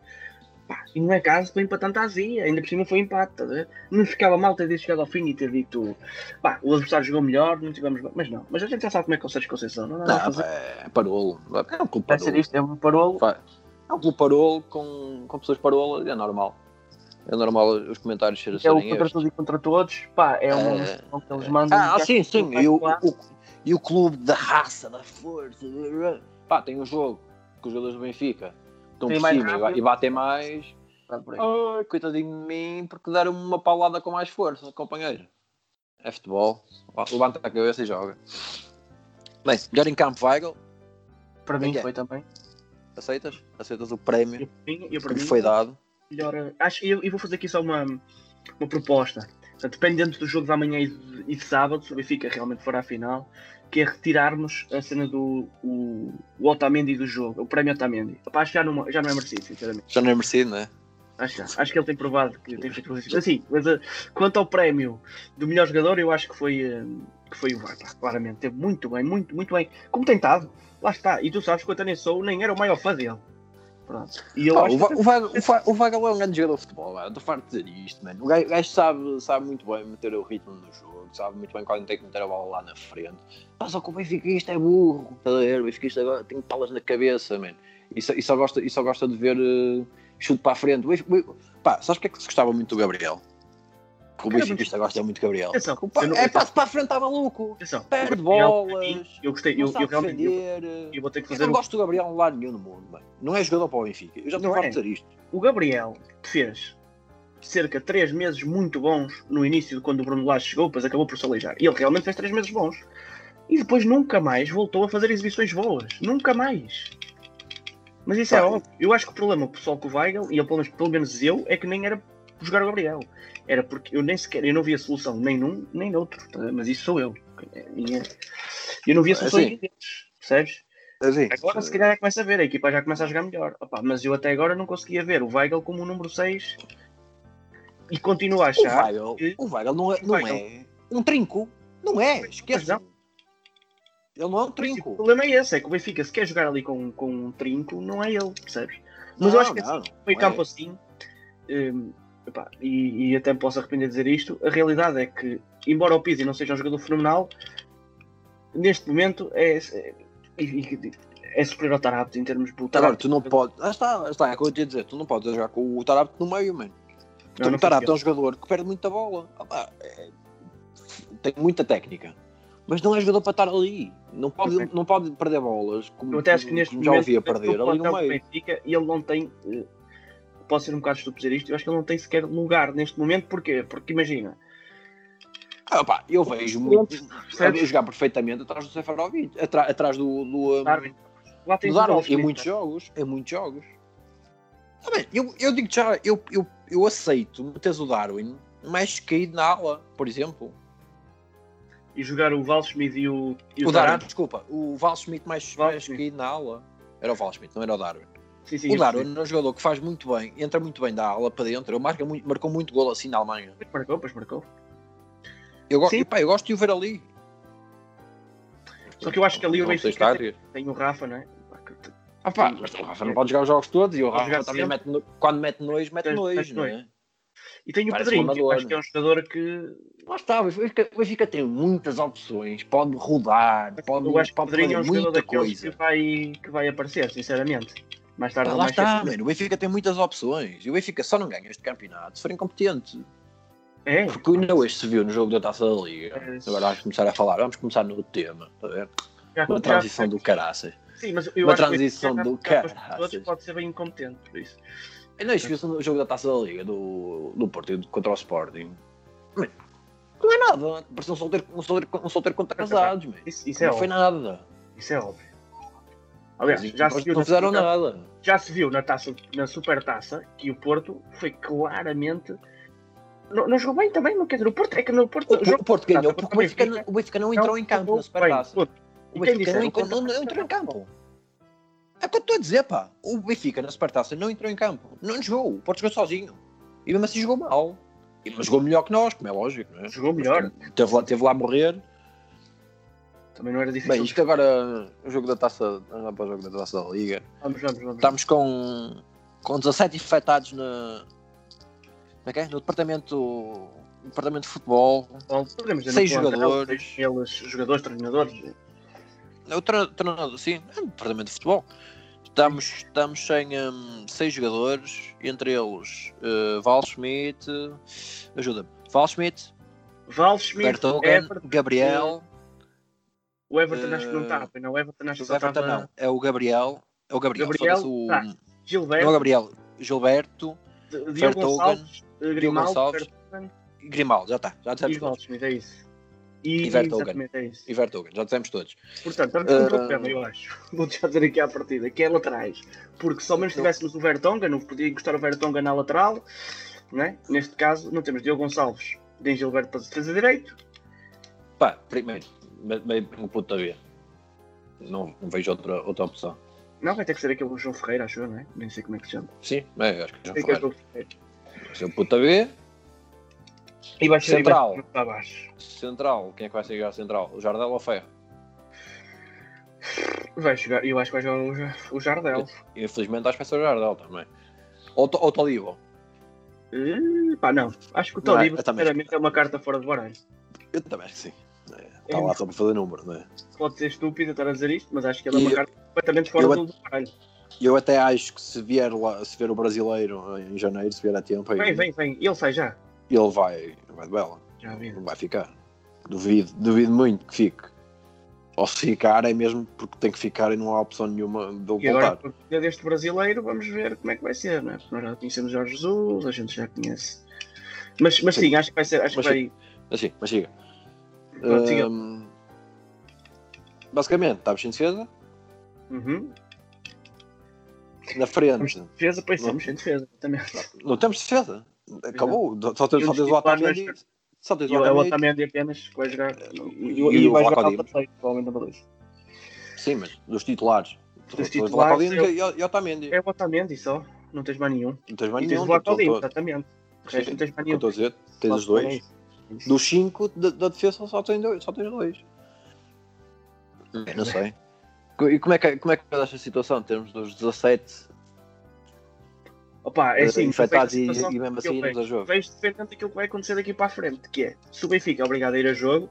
pá, e não é caso para empatar tanta azia, ainda por cima foi empate, ver? não ficava mal ter chegado ao fim e ter dito, pá, o adversário jogou melhor, não tivemos mas não, mas a gente já sabe como é que é o Sérgio Conceição, não, não, Não, não, fazer, é parolo. É um clube parolo. isto, é um parolo, É um clube parolo com, com pessoas parolo, é normal. É normal os comentários serem é o serem contra estes. todos e contra todos, pá, é uma É. emoção que eles mandam. Ah, sim, sim. E o, o- e o clube da raça, da força. Pá, tem um jogo que os jogadores do Benfica estão Tem por cima e batem mais. Ai, coitadinho de mim, porque deram uma paulada com mais força, companheiro. É futebol. Levanta a cabeça e joga. Bem, melhor em campo, Weigl. Para mim é? foi também. Aceitas? Aceitas o prémio Eu, eu, para que lhe foi dado? Melhor. Acho, eu, eu vou fazer aqui só uma, uma proposta. Dependendo do jogo de amanhã e de, e de sábado, se o Benfica realmente for à final, que é retirarmos a cena do o, o Otamendi do jogo, o prémio Otamendi. Que já não, já não é merecido, sinceramente. Já não é merecido, não é? Acho, acho que ele tem provado que tem feito coisas. Assim, mas eh, quanto ao prémio do melhor jogador, eu acho que foi, eh, que foi o Vargas, claramente. Teve muito bem, muito, muito bem. Como tem estado, lá está. E tu sabes que eu também sou, nem era o maior fã dele. Pronto. E eu Pá, acho o, que o, Weigl- o, o é um grande jogador de futebol, estou farto de dizer isto, mano. O gajo, o gajo sabe, sabe muito bem meter o ritmo no jogo, sabe muito bem quando tem que meter a bola lá na frente. Pá, só que o Benfica isto é burro, tá a ver? O Benfica isto agora tem palas na cabeça, mano. E só, e só gosta, e só gosta de ver eh, chute para a frente. O Benfica- o- Pá, sabes porque é que se gostava muito do Gabriel? Porque o Cara, Benfica isto gosta muito do Gabriel. Atenção, eu não- é passo para a frente, está maluco. Atenção, Perde bolas. Eu gostei, eu, eu realmente eu, eu vou ter que Eu fazer não um- gosto do Gabriel em lado nenhum no mundo, mano. Não é jogador para o Benfica. Eu já estou farto é. de dizer isto. O Gabriel fez cerca de 3 meses muito bons no início, quando o Bruno Lage chegou, depois acabou por se aleijar. E ele realmente fez 3 meses bons. E depois nunca mais voltou a fazer exibições boas. Nunca mais. Mas isso é Pá, óbvio. Eu acho que o problema pessoal com o Weigl, e eu, pelo, menos, pelo menos eu, é que nem era jogar o Gabriel. Era porque eu nem sequer, eu não via solução nem num, nem noutro. tá? Mas isso sou eu. É Eu não via solução Assim. Percebes? Assim, Agora se calhar já começa a ver, a equipa já começa a jogar melhor. Opa, mas eu até agora não conseguia ver o Weigl como o número 6 e continuo a O achar. Weigl, que- o Weigl não, é, não Weigl. é um trinco. Não é, esqueça. não. Ele não é um O trinco. problema é esse, é que o Benfica, se quer jogar ali com, com um trinco, não é ele, percebes? Mas Não, eu acho que não, assim, meio não campo é. assim, hum, epá, e, e até me posso arrepender de dizer isto, a realidade é que, embora o Pizzi não seja um jogador fenomenal, neste momento é, é, é, é superior ao Tarapto em termos de Tarapto. tu não podes. Ah, está, está, é o que eu dizer. Tu não podes jogar com o Tarapto no meio, mano. Não, não o Tarapto é um jogador que perde muita bola. Ah, é- tem muita técnica. Mas não é jogador para estar ali. Não pode, não pode perder bolas. Como, Eu até acho que neste como já momento, ouvia perder ali no meio. Benfica, ele não tem. eh, Posso ser um bocado estúpido dizer isto, eu acho que ele não tem sequer lugar neste momento, porquê? Porque imagina, Ah, pá, eu vejo muito. a jogar perfeitamente atrás do Seferovic, atra- atrás do, do, um, Darwin. Lá tens do Darwin, em Smith, muitos né? jogos, em muitos jogos. Tá bem, eu, eu digo já, eu, eu, eu aceito meteres o Darwin mais caído na ala, por exemplo. E jogar o Val Smith e o, e O, o, Darwin, Tarapto. desculpa, o Val Smith mais, Val mais caído na ala. Era o Val Smith, não era o Darwin. Sim, sim, o Darwin é um jogador que faz muito bem, entra muito bem da ala para dentro, marca muito, marcou muito gol assim na Alemanha. Pois marcou, pois marcou. Eu, go Sim. e, pá, eu gosto de o ver ali. Só que eu acho que ali o Benfica tem, tem o Rafa, não é? Ah, pá, mas o Rafa não pode jogar os jogos todos e o Rafa também mete, no- quando mete nojo, mete nojo, não é? E tem o Parece Pedrinho, amador, acho que é um jogador que. Lá está, o Benfica, o Benfica tem muitas opções, pode rodar, pode, eu acho que o pode Pedrinho é um jogador muita coisa. que vai, que vai aparecer, sinceramente. Mais tarde ou lá mais está, mano. O Benfica tem muitas opções. E o Benfica só não ganha este campeonato se for incompetente. É, Porque ainda hoje se viu no jogo da taça da Liga. É, Agora vamos começar a falar. Vamos começar no tema. Está a ver? já- Uma já- transição do caraças. Sim, mas eu uma acho que o transição Benfica do já- já caraças. todos pode ser bem incompetente, por isso. Ainda hoje viu-se no jogo da taça da Liga do, do Porto contra o Sporting. Mano, Não é nada. Parece um solteiro, um solteiro, um solteiro contra casados, mano. Isso, isso é Não foi óbvio. nada. Isso é óbvio. Aliás, já se, viu não na, fizeram na- nada. já se viu na, taça, na supertaça que o Porto foi claramente. Não, não jogou bem também, não quer dizer. O Porto é que no Porto. O, o Porto ganhou porque o Benfica, não- o Benfica não entrou em campo na Supertaça. Bem, O Benfica não, entrou- não, não entrou em campo. É o que eu estou a dizer, pá. O Benfica na Supertaça não entrou em campo. Não jogou. O Porto jogou sozinho. E mesmo assim jogou mal. E- Mas jogou melhor que nós, como é lógico, não é? Jogou melhor. Teve lá, teve lá a morrer. Também não era difícil. Bem, isto agora, o jogo da taça, vamos lá para o jogo da taça da Liga. Vamos, vamos, vamos. Estamos com, com 17 infectados na, é é? no departamento, departamento de futebol. Bom, podemos dizer seis plantel, jogadores. Eles, jogadores, treinadores. O tre- treinador, sim, é no departamento de futebol. Estamos, estamos sem hum, seis jogadores, entre eles uh, Val Schmidt, ajuda-me, Val Schmidt, Val Schmidt, Everton, Gabriel, O Everton acho que não Eh, está, não. O Everton acho que só Everton estava. não, é o Gabriel, é o Gabriel, Gabriel, o, tá. não é o Gilberto, Gabriel, Gilberto, Diogo Gonçalves, eh, Grimaldo, Gonçalves. Grimaldo, já está, já dissemos todos, é isso. E, E exatamente, é isso. e Vertogen, já dissemos todos. Portanto, estamos com um Eh, problema, eu acho. *laughs* Vou já dizer aqui à partida, que é laterais. Porque se ao menos tivéssemos o Vertonghen, não podia encostar o Vertonghen na lateral, né? neste caso não temos Diogo Gonçalves, nem Gilberto para defesa direito. Pá, primeiro, meio um puta B. Não, não vejo outra, outra opção. Não, vai ter que ser aquele João Ferreira, acho eu, não é? Nem sei como é que se chama. Sim, é, acho que que é foi. João Ferreira. Ser um puta B, E vai ser Central. e vai ser para baixo. central, quem é que vai ser jogar central? O Jardel ou o Ferro? Vai jogar, eu acho que vai jogar o, o Jardel. Infelizmente acho que vai ser o Jardel também. Ou, ou o Tolivo. Eh, pá, não. Acho que o é, também sinceramente, é uma carta fora de baralho. Eu também acho que sim. Está lá só para fazer número, não é? Pode ser estúpido estar a dizer isto, mas acho que ele é uma carta completamente fora do baralho. Eu até acho que se vier, lá, se vier o brasileiro em janeiro, se vier a tempo, aí Vem, vem, vem. Ele sai já. ele vai, vai de bela. Já vi. Não vai ficar. Duvido, duvido muito que fique. Ou se ficar é mesmo porque tem que ficar e não há opção nenhuma de ele E agora, voltar. por deste brasileiro, vamos ver como é que vai ser, né? Porque nós já conhecemos Jorge Jesus, a gente já conhece. Mas, mas sim, Sim. acho que vai ser. Acho Mas que vai. Mas sim, mas siga. Hum, basicamente, estamos sem defesa. Uhum. Na Temos frente, defesa, pois Não. sem defesa também. não temos defesa. Acabou. Só tens, E só os tens o Otamendi. Só tens E o o Otamendi. Otamendi apenas que vai jogar. E, E- e, e o vai Vlaco jogar Dimos. ao terceiro, provavelmente na baliza. Sim, mas dos titulares. Dos o titulares, e o Otamendi. É o Otamendi só. Não tens mais nenhum. Não tens mais E tens nenhum. o Vlaco tô- tô- Dimos, exatamente. O não tens mais o nenhum. estou a dizer, tens Só os dois. Dos cinco da, da defesa só tens dois. Só tens dois. Não sei. E como é que, como é que é esta situação? Temos dos 17 Opa, é assim, infectados e, e mesmo assim irmos a jogo. Vejo defendendo aquilo que vai acontecer daqui para a frente, que é se o Benfica é obrigado a ir a jogo,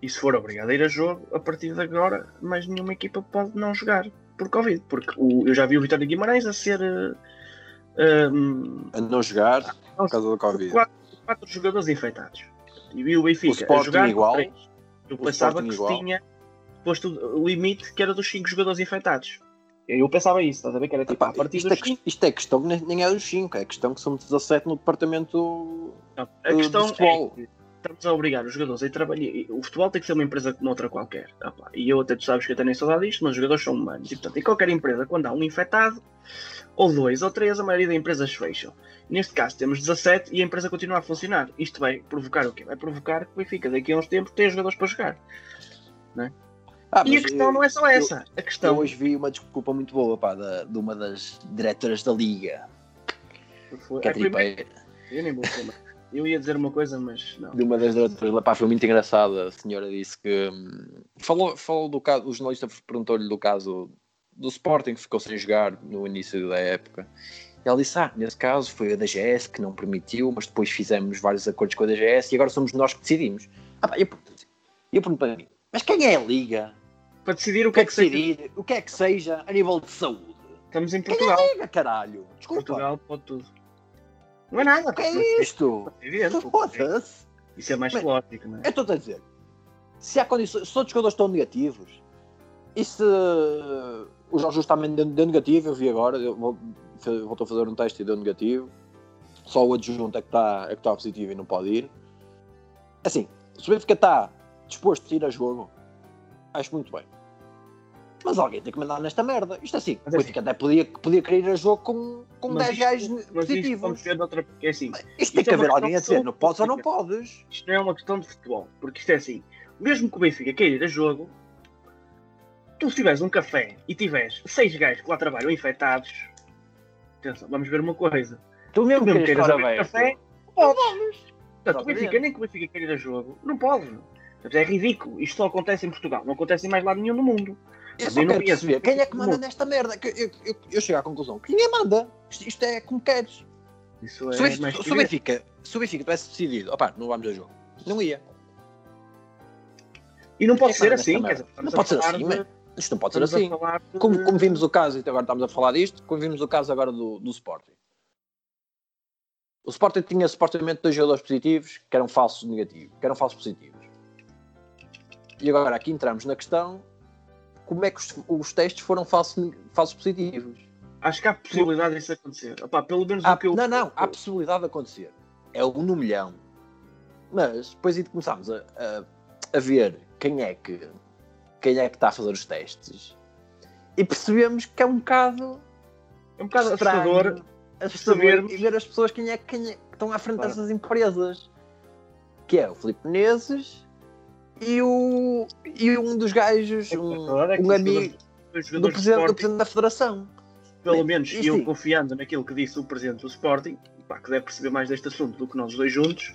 e se for obrigado a ir a jogo, a partir de agora, mais nenhuma equipa pode não jogar por Covid. Porque o- eu já vi o Vitória Guimarães a ser eh, ehm, A não jogar por causa do Covid. quatro, quatro jogadores infectados. E o Benfica O a jogar igual. três. Eu O pensava que igual. tinha posto o limite que era dos cinco jogadores infectados. Eu pensava isso, estás a ver? Que era tipo Epá, a partir isto, dos é, que- isto é questão que nem, é dos 5, é questão que somos 17 no departamento Não, a questão de futebol. é que estamos a obrigar os jogadores a trabalhar. O futebol tem que ser uma empresa como outra qualquer. E eu até tu sabes que eu tenho nem saudade disto, mas os jogadores são humanos. E portanto, em qualquer empresa, quando há um infectado, ou dois ou três, a maioria das empresas fecham. Neste caso temos 17 e a empresa continua a funcionar. Isto vai provocar o quê? Vai provocar que o Benfica daqui a uns tempos tenha jogadores para jogar. Ah, E a questão eu- não é só essa. A Eu questão. hoje vi uma desculpa muito boa pá, da, de uma das diretoras da Liga, Foi, que é é, tripa, eu nem vou mais. Eu ia dizer uma coisa, mas não. de uma das diretoras lá, pá, foi muito engraçada. A senhora disse que hum, falou, falou do caso, o jornalista perguntou-lhe do caso do Sporting que ficou sem jogar no início da época. E ela disse: Ah, nesse caso foi a DGS que não permitiu, mas depois fizemos vários acordos com a DGS e agora somos nós que decidimos. Ah, pá, eu, eu pergunto para mim, mas quem é a Liga? Para decidir o que é que seja. decidir? O que é que seja a nível de saúde? Estamos em Quem Portugal. é liga, caralho? Desculpa. Portugal pode tudo. Não é nada. O que é isto? Foda-se. Isso é mais lógico, não é? Eu estou a dizer, se há condições, se todos os jogadores estão negativos, e se o Jorge Jesus também deu, deu negativo, eu vi agora, voltou a fazer um teste e deu negativo, só o adjunto é que está é que está positivo e não pode ir. Assim, se o Benfica está disposto a ir a jogo, acho muito bem. Mas alguém tem que mandar nesta merda. Isto assim, Mas o é Benfica até podia, podia querer ir a jogo com, com Mas 10 isto- gajos Mas isto positivos. vamos ver noutra. Porque é assim, Isto tem Isto que é haver uma alguém a dizer, não podes ou não podes. isto não é uma questão de futebol. Porque isto é assim, mesmo que o Benfica queira ir a jogo, tu se tiveres um café e tiveres seis gajos que lá trabalham infectados, atenção, vamos ver uma coisa. Tu Tu mesmo mesmo queiras abrir café, podes. Portanto, o. Benfica, nem que o Benfica queira ir a jogo, não pode. Portanto, é ridículo. Isto só acontece em Portugal, não acontece em mais lado nenhum no mundo. Eu só quero perceber quem é que manda nesta merda. Que Eu, eu, eu chego à conclusão que ninguém manda. Isto, isto é como queres. Isso é mais se o. Benfica, se o Benfica tivesse decidido, opá, não vamos a jogo, não ia. E não pode É, ser assim, quer dizer. Não pode ser assim, de- man. Isto não pode ser assim. de- Como, como vimos o caso, e agora estamos a falar disto, como vimos o caso agora do, do Sporting. O Sporting tinha supostamente dois jogadores positivos que eram falsos negativos, que eram falsos positivos. E agora aqui entramos na questão como é que os, os testes foram falsos, falsos positivos. Acho que há possibilidade disso acontecer. Opá, pelo menos Há- o que eu. Não, não, há possibilidade de acontecer. É um no milhão. Mas depois aí começámos a, a, a ver quem é que quem é que está a fazer os testes e percebemos que é um bocado É um bocado estranho, assustador. assustador e ver as pessoas quem é, quem é que estão à frente Claro. dessas empresas. Que é o Filipe Menezes e, o, e um dos gajos, um, Agora é um amigo do do presidente da Federação. pelo menos E eu sim. confiando naquilo que disse o presidente do Sporting, pá, que deve perceber mais deste assunto do que nós dois juntos.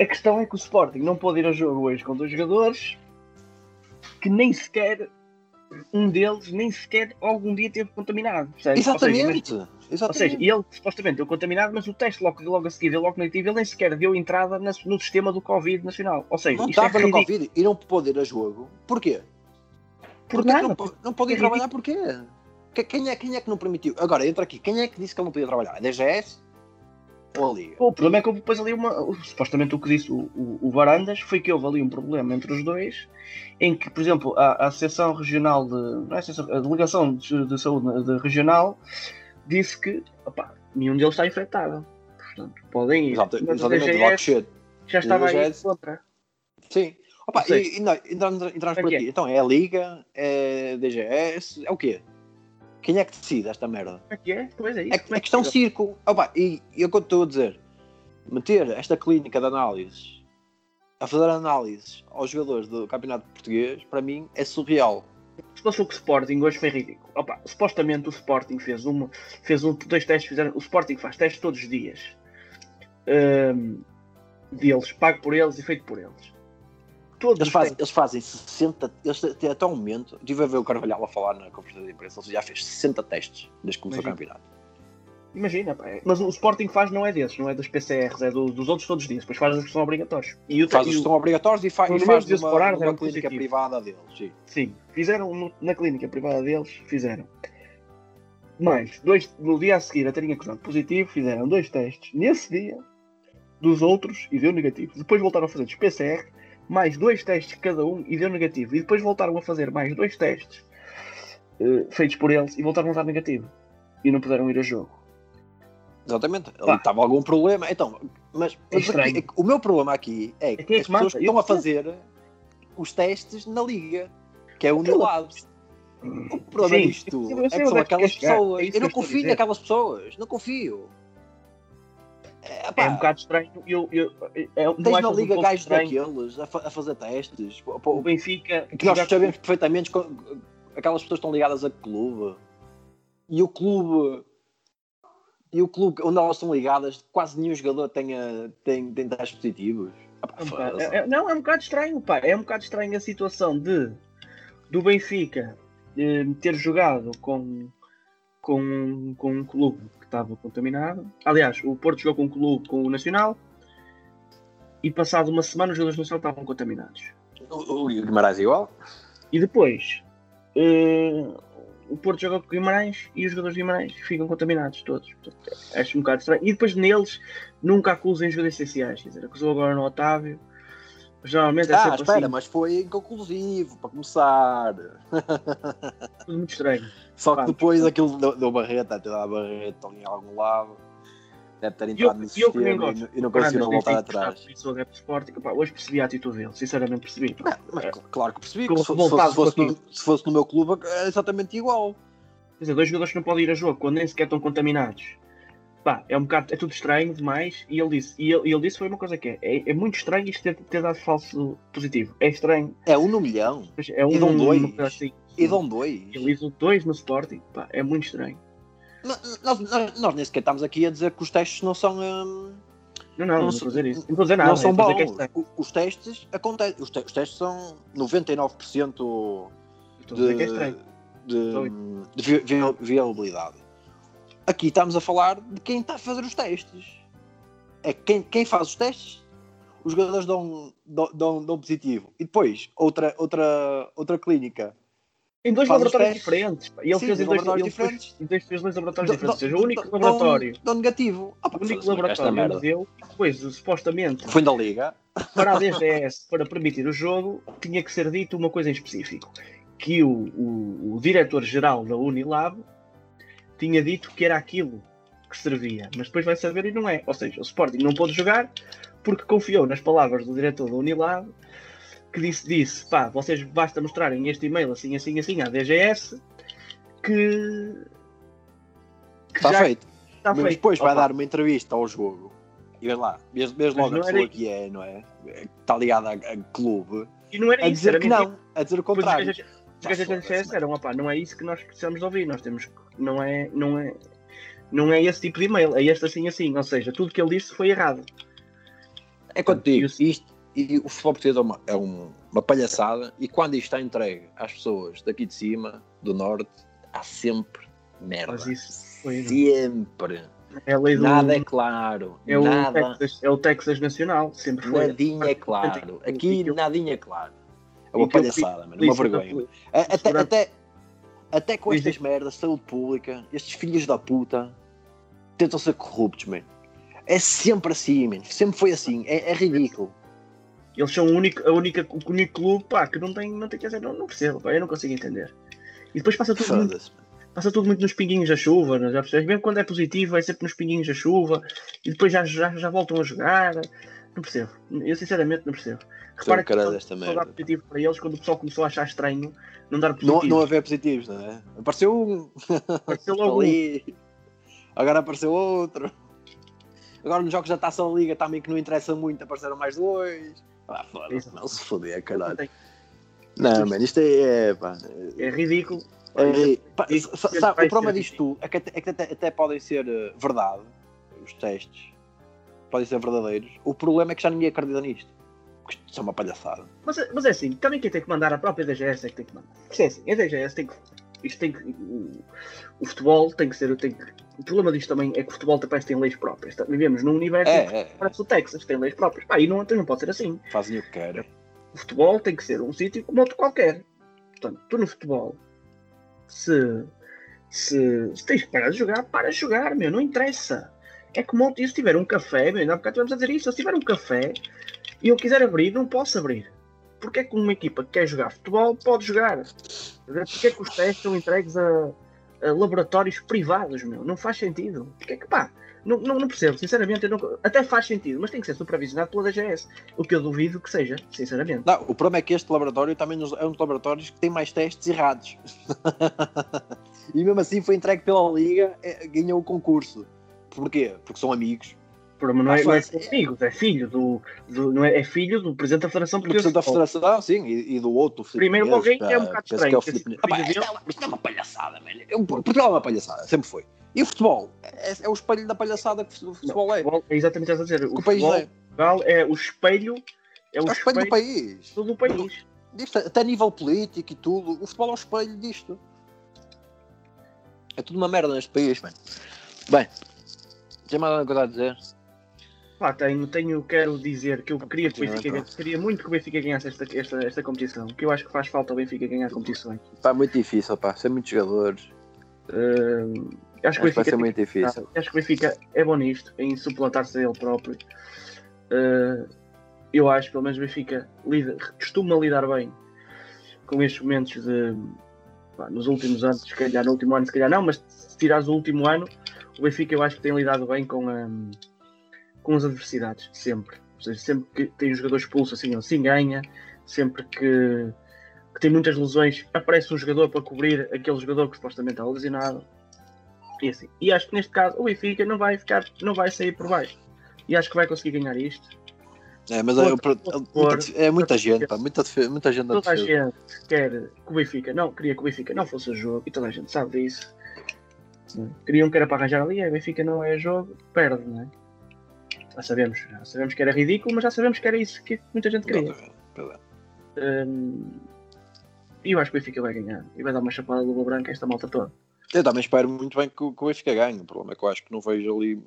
A questão é que o Sporting não pode ir a jogo hoje com dois jogadores que nem sequer um deles nem sequer algum dia teve contaminado. percebes? Ou seja, Exatamente. Ou Exatamente. seja, ele supostamente deu contaminado, mas o teste logo, logo a seguir, ele logo negativo, ele nem sequer deu entrada na- no sistema do Covid nacional. Ou seja, não isto é estava no. Covid e não pode ir a jogo. Porquê? Por Porquê que nada. não, não pode ir É trabalhar porquê? Que- Quem é, quem é que não permitiu? Agora, entra aqui. Quem é que disse que ele não podia trabalhar? A DGS ou a Liga? O problema é que houve depois ali uma. Supostamente o que disse o, o, o Varandas foi que houve ali um problema entre os dois, em que, por exemplo, a, a Associação Regional de. Não é a, Associação, a Delegação de, de Saúde de Regional disse que opá, nenhum deles está infectado. Portanto, podem ir. Exato, Mas a exatamente, DGS logo cedo. já estava aí DGS. contra. Sim. Opa, e, e não, entramos, entramos por aqui. Então, é a Liga, é a DGS, é o quê? Quem é que decide esta merda? É que é? Pois é isso. É, Como é questão que- circo. Opa, e, e eu estou a dizer, meter esta clínica de análises a fazer análises aos jogadores do Campeonato Português, para mim, é surreal. Se passou com o Sporting, hoje foi ridículo. Opa, supostamente o Sporting fez, uma, fez um, dois testes, fizeram, o Sporting faz testes todos os dias. Ahm, deles, pago por eles e feito por eles. Todos Eles fazem, eles fazem 60, eles até, até o momento, estive a ver o Carvalhal a falar na conferência de imprensa, ele já fez 60 testes desde que começou o campeonato. Imagina, pá, é- mas o Sporting faz não é desses, não é dos PCRs, é do- dos outros todos os dias, depois faz os que são obrigatórios. E o, Faz os que são obrigatórios e, fa e faz numa, horário numa eram clínica privada deles. Sim. Sim, fizeram no- na clínica privada deles, fizeram. Mais, dois, no dia a seguir a terem acusado positivo, fizeram dois testes nesse dia dos outros e deu negativo. Depois voltaram a fazer dos PCR, mais dois testes cada um e deu negativo. E depois voltaram a fazer mais dois testes eh, feitos por eles e voltaram a dar negativo. E não puderam ir a jogo. Exatamente. Estava algum problema. Então, mas, É mas aqui- o meu problema aqui é que quem é as que pessoas manda? que estão a fazer os testes na liga, que é o Unilabs. O problema Sim, disto é que são é que aquelas pessoas. É eu não que confio naquelas pessoas. Não confio. É, pá, É um bocado estranho. Eu, eu, é, tens na achas um liga pouco gajos daqueles a, a fazer testes. Pô, O Benfica. que nós sabemos perfeitamente co- aquelas pessoas estão ligadas a clube e o clube e o clube onde elas estão ligadas quase nenhum jogador tenha, tem, tem testes positivos Ah, pá, É um é- é- não, é um bocado estranho, pá. É um bocado estranho a situação de do Benfica eh, ter jogado com, com, com um clube que estava contaminado. Aliás, o Porto jogou com um clube com o Nacional e passado uma semana os jogadores do Nacional estavam contaminados. o, o Guimarães é igual E depois eh, o o Porto joga com o Guimarães e os jogadores de Guimarães ficam contaminados todos. Portanto, acho um bocado estranho. E depois neles nunca acusem jogadores essenciais. Quer dizer, acusou agora no Otávio. Mas é Ah, sempre espera, assim, mas foi inconclusivo, para começar. tudo muito estranho. Só que Pá, depois aquilo deu, deu barreta, até dar barreta em algum lado. Deve ter entrado no e eu sistema e, não- e não conseguiram voltar atrás. Sou adepto de Sporting. Pá, hoje percebi a atitude dele, sinceramente percebi. Não, mas cl- claro que percebi, que se, fosse, com no, se fosse no meu clube é exatamente igual. Quer dizer, dois jogadores que não podem ir a jogo quando nem sequer estão contaminados. Pá, é um bocado, é tudo estranho demais. E ele disse, e ele, e ele disse foi uma coisa que é, é, é muito estranho isto ter, ter dado falso positivo. É estranho. É um no milhão. É um, E dão dois. um- assim, E dão dois. Ele hizo dois no Sporting. Pá, é muito estranho. Nós, nós, nós nem sequer estamos aqui a dizer que os testes não são. hum, Não, não, Não não, são- estou a dizer isso. Não estou a dizer nada. não são estou a dizer bons. é Os testes acontecem. Os, te- os testes são 99% Estou a dizer que é de, de, de vi- viabilidade. Aqui estamos a falar de quem está a fazer os testes. É quem, quem faz os testes, os jogadores dão, dão, dão, dão positivo. E depois, outra, outra, outra clínica. Em dois faz os laboratórios diferentes. E ele Sim, fez em dois, laboratórios diferentes. em dois, fez dois laboratórios diferentes. Ou seja, o único dão- laboratório. Dão negativo. Ah, O único laboratório ele deu, depois, supostamente, Foi da Liga. para a DGS, para permitir o jogo, tinha que ser dito uma coisa em específico. Que o, o, o diretor-geral da Unilab tinha dito que era aquilo que servia. Mas depois vai saber e não é. Ou seja, o Sporting não pôde jogar porque confiou nas palavras do diretor da Unilab que disse, disse pá, vocês basta mostrarem este e-mail assim, assim, assim à DGS que... que Está já feito. está Mas feito. depois vai Opa, dar uma entrevista ao jogo. E vê lá, vês Mas logo a era pessoa que é, não é? Está ligada a, a clube. E não era A isso, dizer era que mentira. não, a dizer o contrário. os gajos da DGS eram, opá, não é isso que nós precisamos ouvir, nós temos que- não é, não é, não é esse tipo de e-mail, é este assim assim, ou seja, tudo que ele disse foi errado. É quando digo, isto, e o futebol português é, uma, é um- uma palhaçada e quando isto está entregue às pessoas daqui de cima, do norte, há sempre merda. Mas isso foi. Sempre. É do Nada é claro. é o, nada, Texas, é o Texas Nacional, sempre foi. nadinha é claro. *laughs* Aqui nadinha é claro. É uma palhaçada, mano. Uma vergonha. Até, até, até com estas merdas, saúde pública, estes filhos da puta tentam ser corruptos, mano. É sempre assim, mano. Sempre foi assim. É, é ridículo. Eles são o único, a única, o único clube pá, que não tem, não tem que dizer, não, não percebo, pá, eu não consigo entender. E depois passa tudo muito passa tudo muito nos pinguinhos da chuva, é? já percebes? Mesmo quando é positivo, é sempre nos pinguinhos da chuva e depois já, já, já voltam a jogar. Não percebo. Eu sinceramente não percebo. Repara que caralho só- desta só dá positivo para eles quando o pessoal começou a achar estranho não dar Não, positivo. não haver positivos, não é? Apareceu um. Apareceu *laughs* logo um. ali. Agora apareceu outro. Agora nos jogos da Taça da Liga também que não interessa muito, apareceram mais dois. Ah, foda-se, não se foder, caralho. Tem- Não, mano, isto é. é, pá, É ridículo. é, pá, sabe, o problema disto tudo é que, até, é que até, até podem ser eh, verdade, os testes, podem ser verdadeiros. O problema é que já ninguém acredita nisto. Porque isto é uma palhaçada. Mas, é- mas é assim, também quem tem que mandar a própria DGS é que tem que mandar. Isto é assim, a DGS tem que. Isto tem que. O, o futebol tem que ser. Tem que, o problema disto também é que o futebol também tem leis próprias. Tá- Vivemos num universo em que É, é, parece o Texas, tem leis próprias. Pá, e não, não pode ser assim. fazem o que querem. O futebol tem que ser um sítio como outro qualquer. Portanto, tu no futebol, se, se, se tens de jogar, para de jogar, meu, não interessa. É como outro- se tiver um café, meu, há bocado estivemos a dizer isso, se tiver um café e eu quiser abrir, não posso abrir. Porque é que uma equipa que quer jogar futebol pode jogar? Porque é que os testes são entregues a, a laboratórios privados, meu? Não faz sentido. Porque é que pá, não, não, não percebo, sinceramente, não- até faz sentido, mas tem que ser supervisionado pela DGS. O que eu duvido que seja, sinceramente. Não, o problema é que este laboratório também é um dos laboratórios que tem mais testes errados. *laughs* e mesmo assim foi entregue pela Liga, é, ganhou o concurso. Porquê? Porque são amigos. Não é, Acho não é que- amigos, é filho do, do- não é, é filho do presidente da Federação Do Portuguesa. presidente da. Federação, sim, e, e do outro. Primeiro que é um bocado penso que é o estranho, Filipe isto, é, isto é uma palhaçada, mano. É Portugal é uma palhaçada, sempre foi. E o futebol? É, é o espelho da palhaçada que o futebol é. Futebol É exatamente o que estás a dizer. O o país futebol é. Portugal é o espelho, é o É o espelho do espelho país. do país. Disto, até a nível político e tudo, o futebol é o espelho disto. É tudo uma merda neste país, mano. Bem, tem mais alguma coisa a dizer? Pá, tenho, tenho, quero dizer que eu queria, que o Benfica, queria muito que o Benfica ganhasse esta, esta, esta competição, que eu acho que faz falta o Benfica ganhar competições. Pá, muito difícil, pá. Sem muitos jogadores. Uh, acho que o Acho que vai Benfica ser tem muito difícil. Acho que o Benfica é bom nisto, em suplantar-se a ele próprio. Uh, eu acho que pelo menos o Benfica lida, costuma lidar bem com estes momentos de. pá, nos últimos anos, se calhar no último ano, se calhar não, mas se tirares o último ano, o Benfica eu acho que tem lidado bem com, um, com as adversidades, sempre. Ou seja, sempre que tem um jogador expulso, assim, assim ganha, sempre que, que tem muitas lesões, aparece um jogador para cobrir aquele jogador que supostamente está lesionado. E, assim. e acho que neste caso o Benfica não vai ficar, não vai sair por baixo. E acho que vai conseguir ganhar isto. É, mas é, outra muita- cor. é muita gente, pá. Muita, muita gente Toda a gente quer que o Benfica não, queria que o Benfica não fosse o jogo e toda a gente sabe disso. Queriam que era para arranjar ali, o Benfica não é jogo, perde, não é? Já sabemos, já sabemos que era ridículo, mas já sabemos que era isso que muita gente queria. Exatamente. Hum, E eu acho que o Benfica vai ganhar e vai dar uma chapada de luva branca a esta malta toda. Eu também espero muito bem que, o- que o Benfica ganhe. O problema é que eu acho que não vejo ali.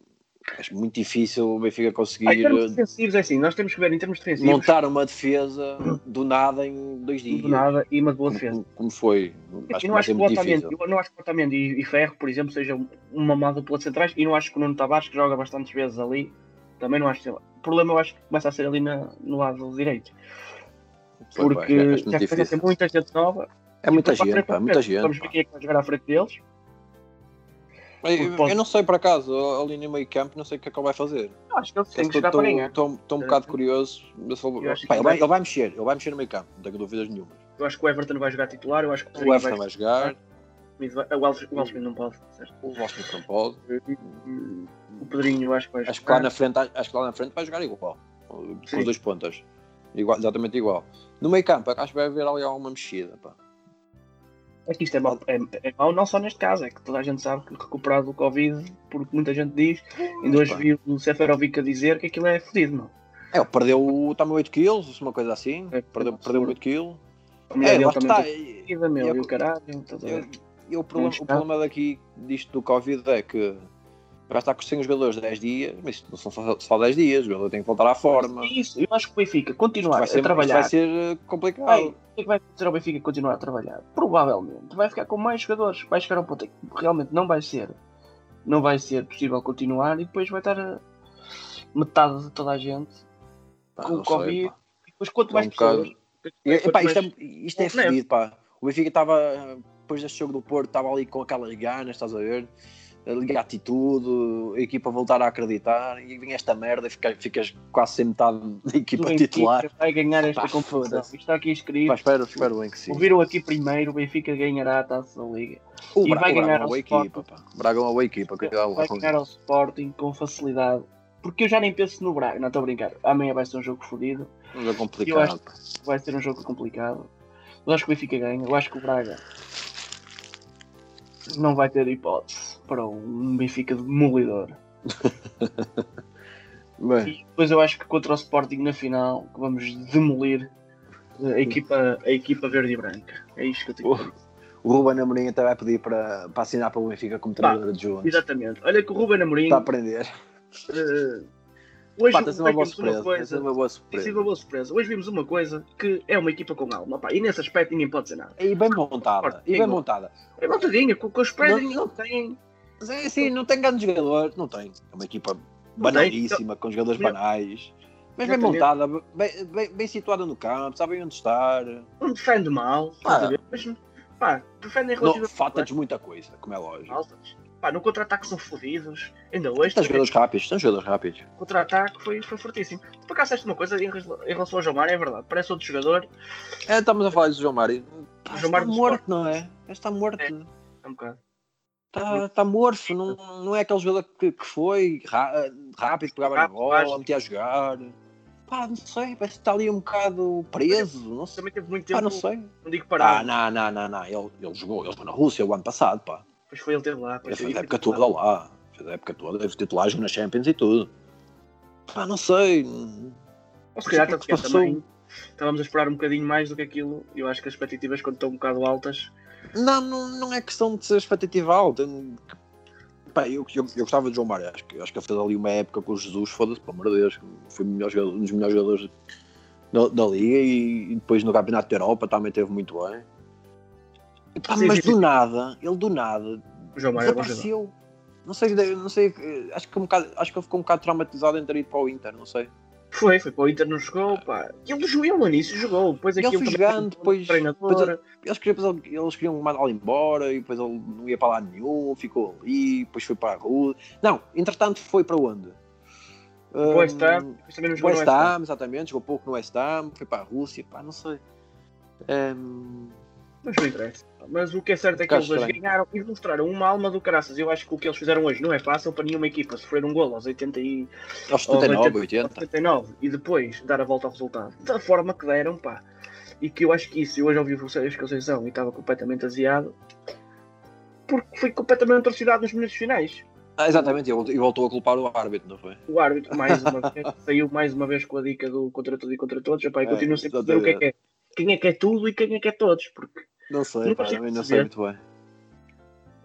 Acho muito difícil o Benfica conseguir Ah, em termos eh, defensivos, é assim, nós temos que ver em termos defensivos, montar uma defesa do nada em dois dias. do nada e uma boa defesa. como- foi. Eu Acho que não acho que o muito difícil. eu não acho que o Otamendi e, e Ferro, por exemplo, sejam uma má dupla de centrais e não acho que o Nuno Tavares, que joga bastantes vezes ali, também não acho que. O problema eu acho que começa a ser ali na- no lado direito. Pois, Porque acho já muito começa a ter muita gente nova. É muita gente, pá, muita gente. Vamos ver quem é que vai jogar à frente deles. Eu, pode- eu não sei por acaso, ali no meio campo, não sei o que é que ele vai fazer. Eu acho que eles têm que jogar para ganhar. Estou um bocado curioso. mas ele- pá, ele, vai, ele vai mexer, ele vai mexer no meio campo, não tenho dúvidas nenhuma. Eu acho que o Everton vai jogar titular. Eu acho que o Everton vai jogar, vai. O Welsh- o Welshman não pode. certo? o Washington não pode. O Pedrinho eu acho que vai jogar. Acho que lá na frente, acho que lá na frente vai jogar igual. Com os dois pontas. Igual, exatamente igual. No meio campo, acho que vai haver ali alguma mexida. Pá. É que isto é mau, é, é mau não só neste caso, é que toda a gente sabe que recuperado do Covid, porque muita gente diz, ainda hoje vi o Seferovic a dizer que aquilo é fodido, não. É, ele perdeu também 8 kg, uma coisa assim. É, Perdeu, é perdeu absurdo. 8 kg. É, lá está. E- vida, meu, eu- e o caralho, a eu-? E o problema, o problema daqui disto do Covid é que vai estar sem os jogadores 10 dias, mas isto não são só, só 10 dias, o jogador tem que voltar à forma. É Isso, eu acho que o Benfica continuar vai ser, a trabalhar. vai ser eh, complicado. Vai, o que é que vai acontecer ao Benfica continuar a trabalhar? Provavelmente vai ficar com mais jogadores. Vai chegar a um ponto em que realmente não vai ser. Não vai ser possível continuar e depois vai estar a metade de toda a gente Pá, com o sei, Covid. E depois quanto É mais um pessoas. E, quanto epá, isto, mais- é, isto é fedido, pá. O Benfica estava, depois deste jogo do Porto, estava ali com aquelas ganas, estás a ver? Ali a atitude, a equipa voltar a acreditar, e vem esta merda e fica- ficas quase sem metade da equipa o Benfica titular. vai ganhar esta Pá, foda-se. Isto está aqui escrito. Pá, espero, espero bem que sim. Ouviram aqui primeiro, o Benfica ganhará a taça da Liga. O e Bra- vai o Braga ganhar é uma ao equipa, pá. O Braga é uma boa equipa, Vai ganhar ao isso. Sporting com facilidade. Porque eu já nem penso no Braga, não estou a brincar. Amanhã vai ser um jogo fodido. É Eu complicado, vai ser um jogo complicado. Eu acho que o Benfica ganha. Eu acho que o Braga não vai ter hipótese para um Benfica demolidor. *laughs* Bem, E depois eu acho que contra o Sporting na final que vamos demolir a equipa, a equipa verde e branca. É isto que eu tenho. o Ruben Amorim até vai pedir para, para assinar para o Benfica como treinador adjunto. Exatamente. Olha que o Ruben Amorim. Está a aprender. eh, hoje Pá, tem sido uma boa uma surpresa. Tem coisa. uma boa Tem surpresa. uma boa surpresa. Hoje vimos uma coisa que é uma equipa com alma. Pá, e nesse aspecto ninguém pode dizer nada. E bem montada. E bem montada. É montadinha, com, com os pés Não- não, não- têm. Mas é assim, não tem grandes jogadores. Não tem. É uma equipa Não tem. banalíssima, com jogadores Não. banais. Mas bem montada, bem, bem, bem situada no campo, sabem onde estar. Não defende mal. Pá. Mas, pá, defendem Não, relativamente falta-lhes muita coisa, como é lógico. altas. Pá, no contra-ataque são fodidos. Ainda hoje, São jogadores rápidos, são jogadores rápidos. o contra-ataque foi, foi fortíssimo. Por acaso, uma coisa em rela- em relação ao João Mário, é verdade. Parece outro jogador. É, estamos a falar do João Mário. Pá, João Mário está morto, não é? Está morto. É. É um bocado. Está, está morto, não, não é aquele jogador que, que foi rá- rápido, pegava na Rápido, bola, metia a jogar. Pá, não sei, parece que está ali um bocado preso, não sei. Também teve muito Pá, tempo. não sei. não digo Ah, parado. não, não, não, não. Ele, ele jogou, ele jogou na Rússia o ano passado, pá. Depois foi ele ter lá. Ele fez a época toda lá. Fez a época toda, teve titulares na Champions e tudo. Pá, não sei. Ou se calhar sei tanto que é também. Estávamos a esperar um bocadinho mais do que aquilo. Eu acho que as expectativas, quando estão um bocado altas, Não, não, não é questão de ser expectativa alta. Pá, eu, eu, eu gostava de João Mário, acho que, acho que ele fez ali uma época com o Jesus, foda-se, pelo amor de Deus, foi um dos melhores jogadores da, da Liga e, e depois no Campeonato da Europa também teve muito bem. Pá, Sim, mas sim, do nada, ele do nada O João Mário é desapareceu. Não sei, não sei, acho que, um bocado, acho que ele ficou um bocado traumatizado em ter ido para o Inter, não sei. Foi, foi para o Inter, não jogou, pá. Ele jogou no início, jogou. Depois Ele aquilo foi jogando, depois- depois Eles queriam, ele- eles queriam mandá-lo embora e depois ele não ia para lá nenhum, ficou ali, depois foi para a rua. Não, entretanto foi para onde? O West Hum, Ham, também não O jogou West Ham. Exatamente, jogou pouco no West Ham, foi para a Rússia, pá, não sei. Hum, Mas não interessa. Mas o que é certo é que eles estranho. ganharam e mostraram uma alma do caraças. Eu acho que o que eles fizeram hoje não é fácil para nenhuma equipa sofrer um golo aos 80 e aos aos 79, 80. 79 e depois dar a volta ao resultado. Da forma que deram, pá. E que eu acho que isso, eu hoje ouvi o Sérgio Conceição e estava completamente aziado porque foi completamente atrocidade nos minutos finais. Ah, exatamente, e vol- voltou a culpar o árbitro, não foi? O árbitro, mais uma vez, *laughs* saiu mais uma vez com a dica do contra tudo e contra todos. Epá, e É, continua sempre a dizer o que é que é. Quem é que é tudo e quem é que é todos. Porque Não sei, Não pá, não sei muito bem.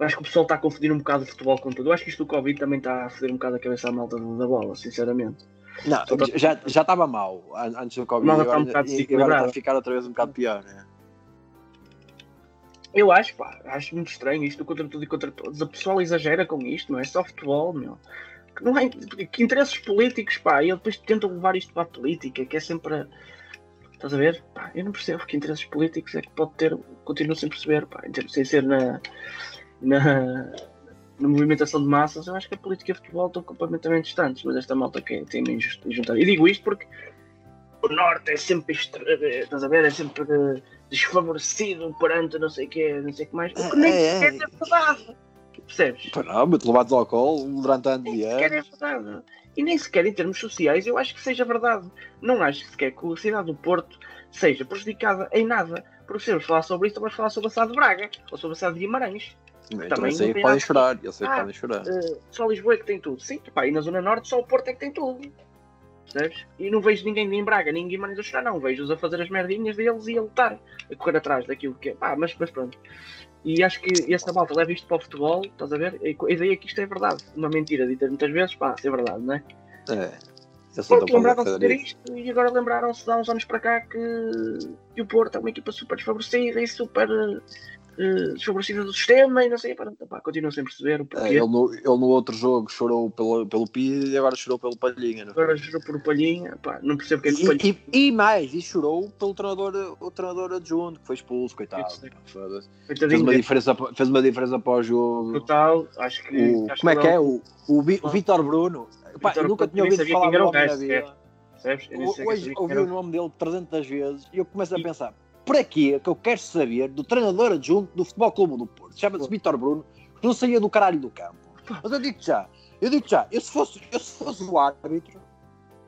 acho que o pessoal está a confundir um bocado o futebol com tudo. Eu acho que isto do Covid também está a foder um bocado a cabeça à malta da bola, sinceramente. Não, já já estava mal an- antes do Covid, e está um agora, bocado e- agora está a ficar outra vez um bocado pior, né? Eu acho, pá, acho muito estranho isto contra tudo e contra todos. A pessoa exagera com isto, não é só futebol, meu. Que não é, que interesses políticos, pá, e ele depois tenta levar isto para a política, que é sempre. a- Estás a ver? Pá, eu não percebo que interesses políticos é que pode ter, continuo sem perceber, pá, sem ser na, na, na movimentação de massas, eu acho que a política e o futebol estão completamente distantes, mas esta malta que tem me juntar. E digo isto porque o Norte é sempre, estás a ver, é sempre eh, desfavorecido perante não sei o que, não sei o que mais, o que nem É, é, sequer é verdade. Percebes? Pá, não, muito levados ao colo durante anos Nem e sequer é anos. verdade. E nem sequer em termos sociais eu acho que seja verdade. Não acho sequer que a cidade do Porto seja prejudicada em nada. Porque se falar sobre isto, vamos falar sobre a cidade de Braga ou sobre a cidade de Guimarães. Eu Também também sei que podem chorar, eu sei que Ah, podem chorar. Eh, só Lisboa é que tem tudo. Sim, pá, e na Zona Norte só o Porto é que tem tudo. Percebes? E não vejo ninguém em Braga, nem em Guimarães a chorar, não. Vejo-os a fazer as merdinhas deles e a lutar, a correr atrás daquilo que é. Pá, mas, mas pronto. E acho que essa malta leva isto para o futebol, estás a ver? A ideia é que isto é verdade. Uma mentira dita muitas vezes, pá, é verdade, não é? É. Pronto, que lembraram-se de isto e agora lembraram-se de há uns anos para cá que, que o Porto é uma equipa super desfavorecida e super desfavorecida do sistema e não sei, pronto, pá, continuo sem perceber o É, porquê. ele, no, ele no outro jogo chorou pelo, pelo Pires e agora chorou pelo Palhinha. Não foi? Agora jurou por o Palhinha, pá, não percebo porque é que o Palhinha. E, e, mais, e chorou pelo treinador, o treinador adjunto que foi expulso, coitado. Foda-se. Fez uma, diferença, fez uma diferença para o jogo. Brutal, acho que. O, acho como é que é? O, o, o Ah. Vitor Bruno. Pá, Vítor eu nunca tinha ouvido falar quem do homem na vida. Hoje quem ouvi o nome dele 300 vezes e eu começo a pensar: para quê que eu quero saber do treinador adjunto do Futebol Clube do Porto? Chama-se. Vitor Bruno, que não saía do caralho do campo. Mas eu digo já, eu digo já, eu se fosse, eu se fosse o árbitro,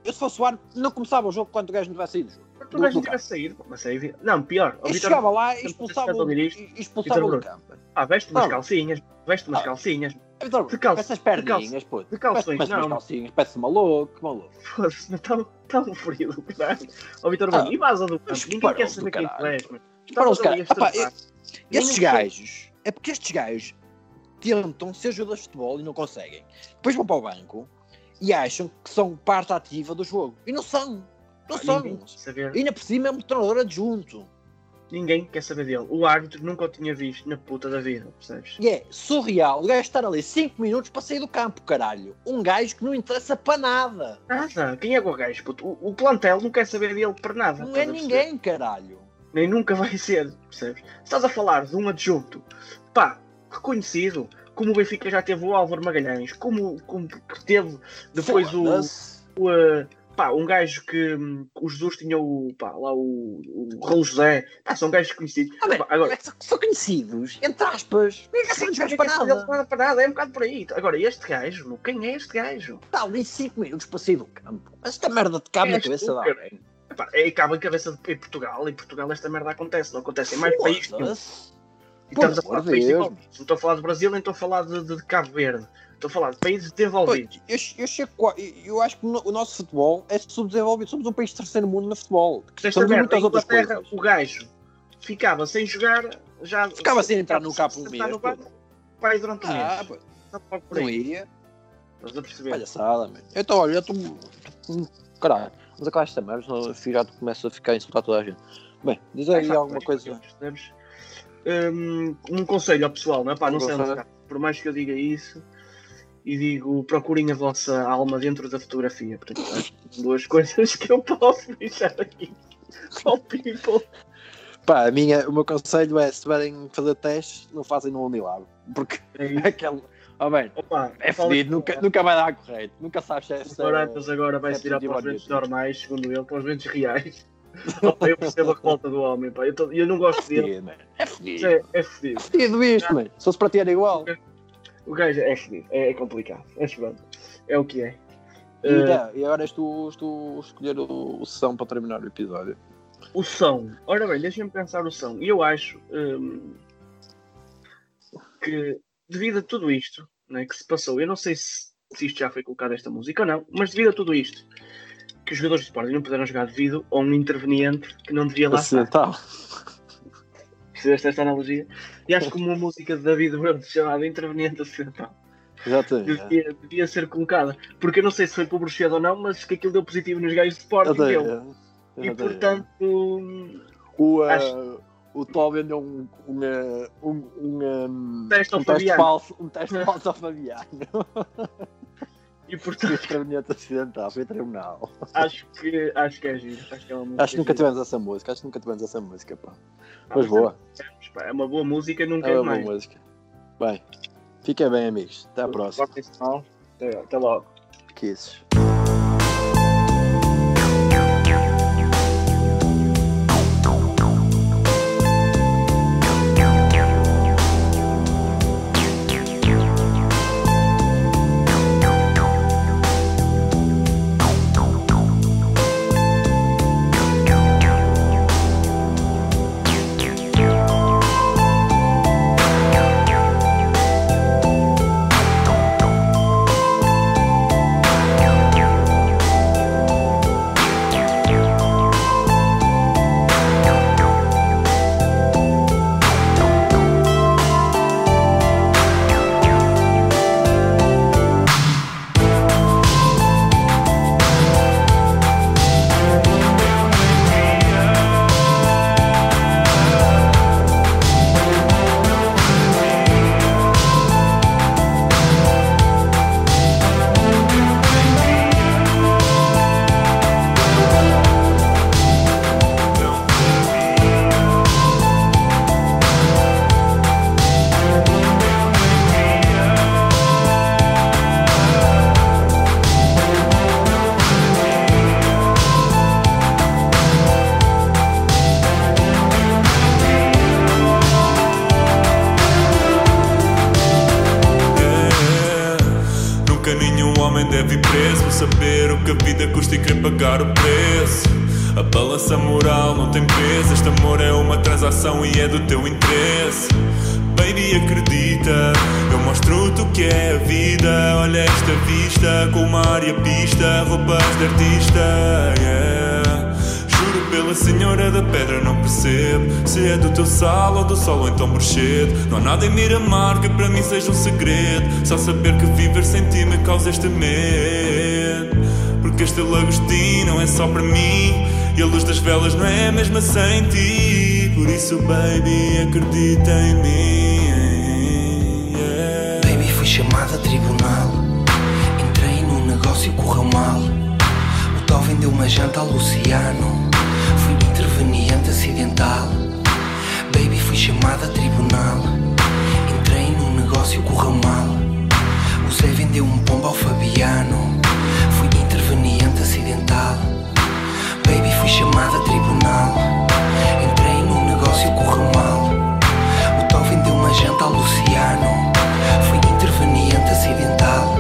eu se fosse o árbitro, não começava o jogo quando o gajo não tivesse saído do jogo. O gajo não tivesse saído, mas. Não, pior. O Eu Vitor. chegava lá e expulsava o expulsava Bruno. campo. Ah, veste umas calcinhas, veste umas Ah. calcinhas. Vitor De Bruno, calça- com essas perninhas, pô. de calções, umas não. calcinhas, parece maluco, maluco. Foda-se, está tão frio do *laughs* caralho. Ó Vitor Ah, e vaza do campo? mas Ninguém quer saber quem tu caralho. és, mano. Para os caras. a. Estes gajos, é porque estes gajos tentam ser jogadores de futebol e não conseguem. Depois vão para o banco e acham que são parte ativa do jogo. E não são. Não quer saber. E ainda por cima é um treinador adjunto. Ninguém quer saber dele. O árbitro nunca o tinha visto na puta da vida, percebes? E é surreal o gajo estar ali 5 minutos para sair do campo, caralho. Um gajo que não interessa para nada. Nada. Quem é é o gajo? puto? O, o plantel não quer saber dele para nada. Não é ninguém, caralho. Nem nunca vai ser, percebes? Estás a falar de um adjunto, pá, reconhecido, como o Benfica já teve o Álvaro Magalhães, como, como que teve depois o, o, eh, pá, um gajo que hum, o Jesus tinha o, pá, lá o, o Raul José, pá, são gajos conhecidos. Ah, bem, Pá, agora, é São conhecidos, entre aspas. Ninguém sabe dos gajos para Ele nada. para para nada, é um bocado por aí. Agora, este gajo, meu, quem é este gajo? Está ali 5 minutos para sair do campo. Mas esta merda de cabo na És cabeça cara. bem. Epá, é, em cabeça de, em Portugal, em Portugal esta merda acontece, não acontece em mais países. E estamos a falar de países. Não estou a falar de Brasil, nem estou a falar de- de Cabo Verde. Estou a falar de países desenvolvidos. Eu, eu, chego eu acho que o nosso futebol é subdesenvolvido. Somos um país de terceiro mundo no futebol. Esta Somos merda, muitas outras Inglaterra, coisas. o gajo ficava sem jogar, já Ficava sem entrar no campo um mês, vai durante um Ah, mês. pô. Não ia. Estás a perceber? Palhaçada, mano. Então, olha, eu estou. Caralho, vamos acabar esta merda, senão já começa a ficar a insultar toda a gente. Bem, diz aí Sabe, alguma mas, coisa. Um, um conselho ao pessoal, não é? Pá, não Um sei Por mais que eu diga isso e digo, procurem a vossa alma dentro da fotografia. Portanto, duas *laughs* coisas que eu posso deixar aqui ao people. Pá, a minha, o meu conselho é: se tiverem fazer testes, não fazem no Unilab. Porque É *laughs* aquele. Oh, bem, Opa, é que nunca, nunca vai dar correto. Nunca sabes se é. O se é- Doratas agora vai é se tirar para os ventos normais, segundo ele, para os ventos reais. *laughs* Opa, eu percebo a revolta do homem, pá. Eu, tô- eu não gosto É dele. fedido. É Mas fedido. É, é fedido. Fedido isto, mano. Se fosse para ti era igual. O gajo é fedido. É, é complicado. Mas pronto. É o que é. E, Eh, tá, e agora és tu, és tu escolher o, o sessão para terminar o episódio. O som. Ora bem, deixa-me pensar o som. E eu acho hum, que, devido a tudo isto né, que se passou, eu não sei se, se isto já foi colocado esta música ou não, mas devido a tudo isto, que os jogadores de Sporting não puderam jogar devido a um interveniente que não devia lá estar. Percebeste esta analogia? E acho que uma música de David Bruno chamada Interveniente Acidental Exatamente. devia, devia ser colocada. Porque eu não sei se foi publicidade ou não, mas que aquilo deu positivo nos gajos de Sporting deu. Exatamente. E portanto, O, uh, Acho- o Tó vendeu um, um, uh, um, um, um, Teste um teste falso, um teste falso ao Fabiano. *laughs* e portanto extremamente acidental, foi tribunal. acho, que, acho que é giro. Acho que é uma música. Acho que nunca gira. tivemos essa música, acho que nunca tivemos essa música, pá. Ah, Mas boa, temos, pá, É uma boa música, nunca é é uma mais. boa música. Bem, fiquem bem, amigos. Até à próxima. Até logo. Kisses. Se é do teu sal ou do sol ou então bruxedo Não há nada em Miramar que para mim seja um segredo Só saber que viver sem ti me causa este medo Porque este lagostim não é só para mim E a luz das velas não é a mesma sem ti Por isso baby acredita em mim yeah. Baby, fui chamado a tribunal. Entrei num negócio e correu mal. O tal vendeu uma janta ao Luciano. Fui interveniente acidental. Fui chamado a tribunal. Entrei num negócio correu mal. O Zé vendeu um pombo ao Fabiano. Fui interveniente acidental. Baby, fui chamado a tribunal. Entrei num negócio correu mal. O tal vendeu uma janta ao Luciano. Fui interveniente acidental.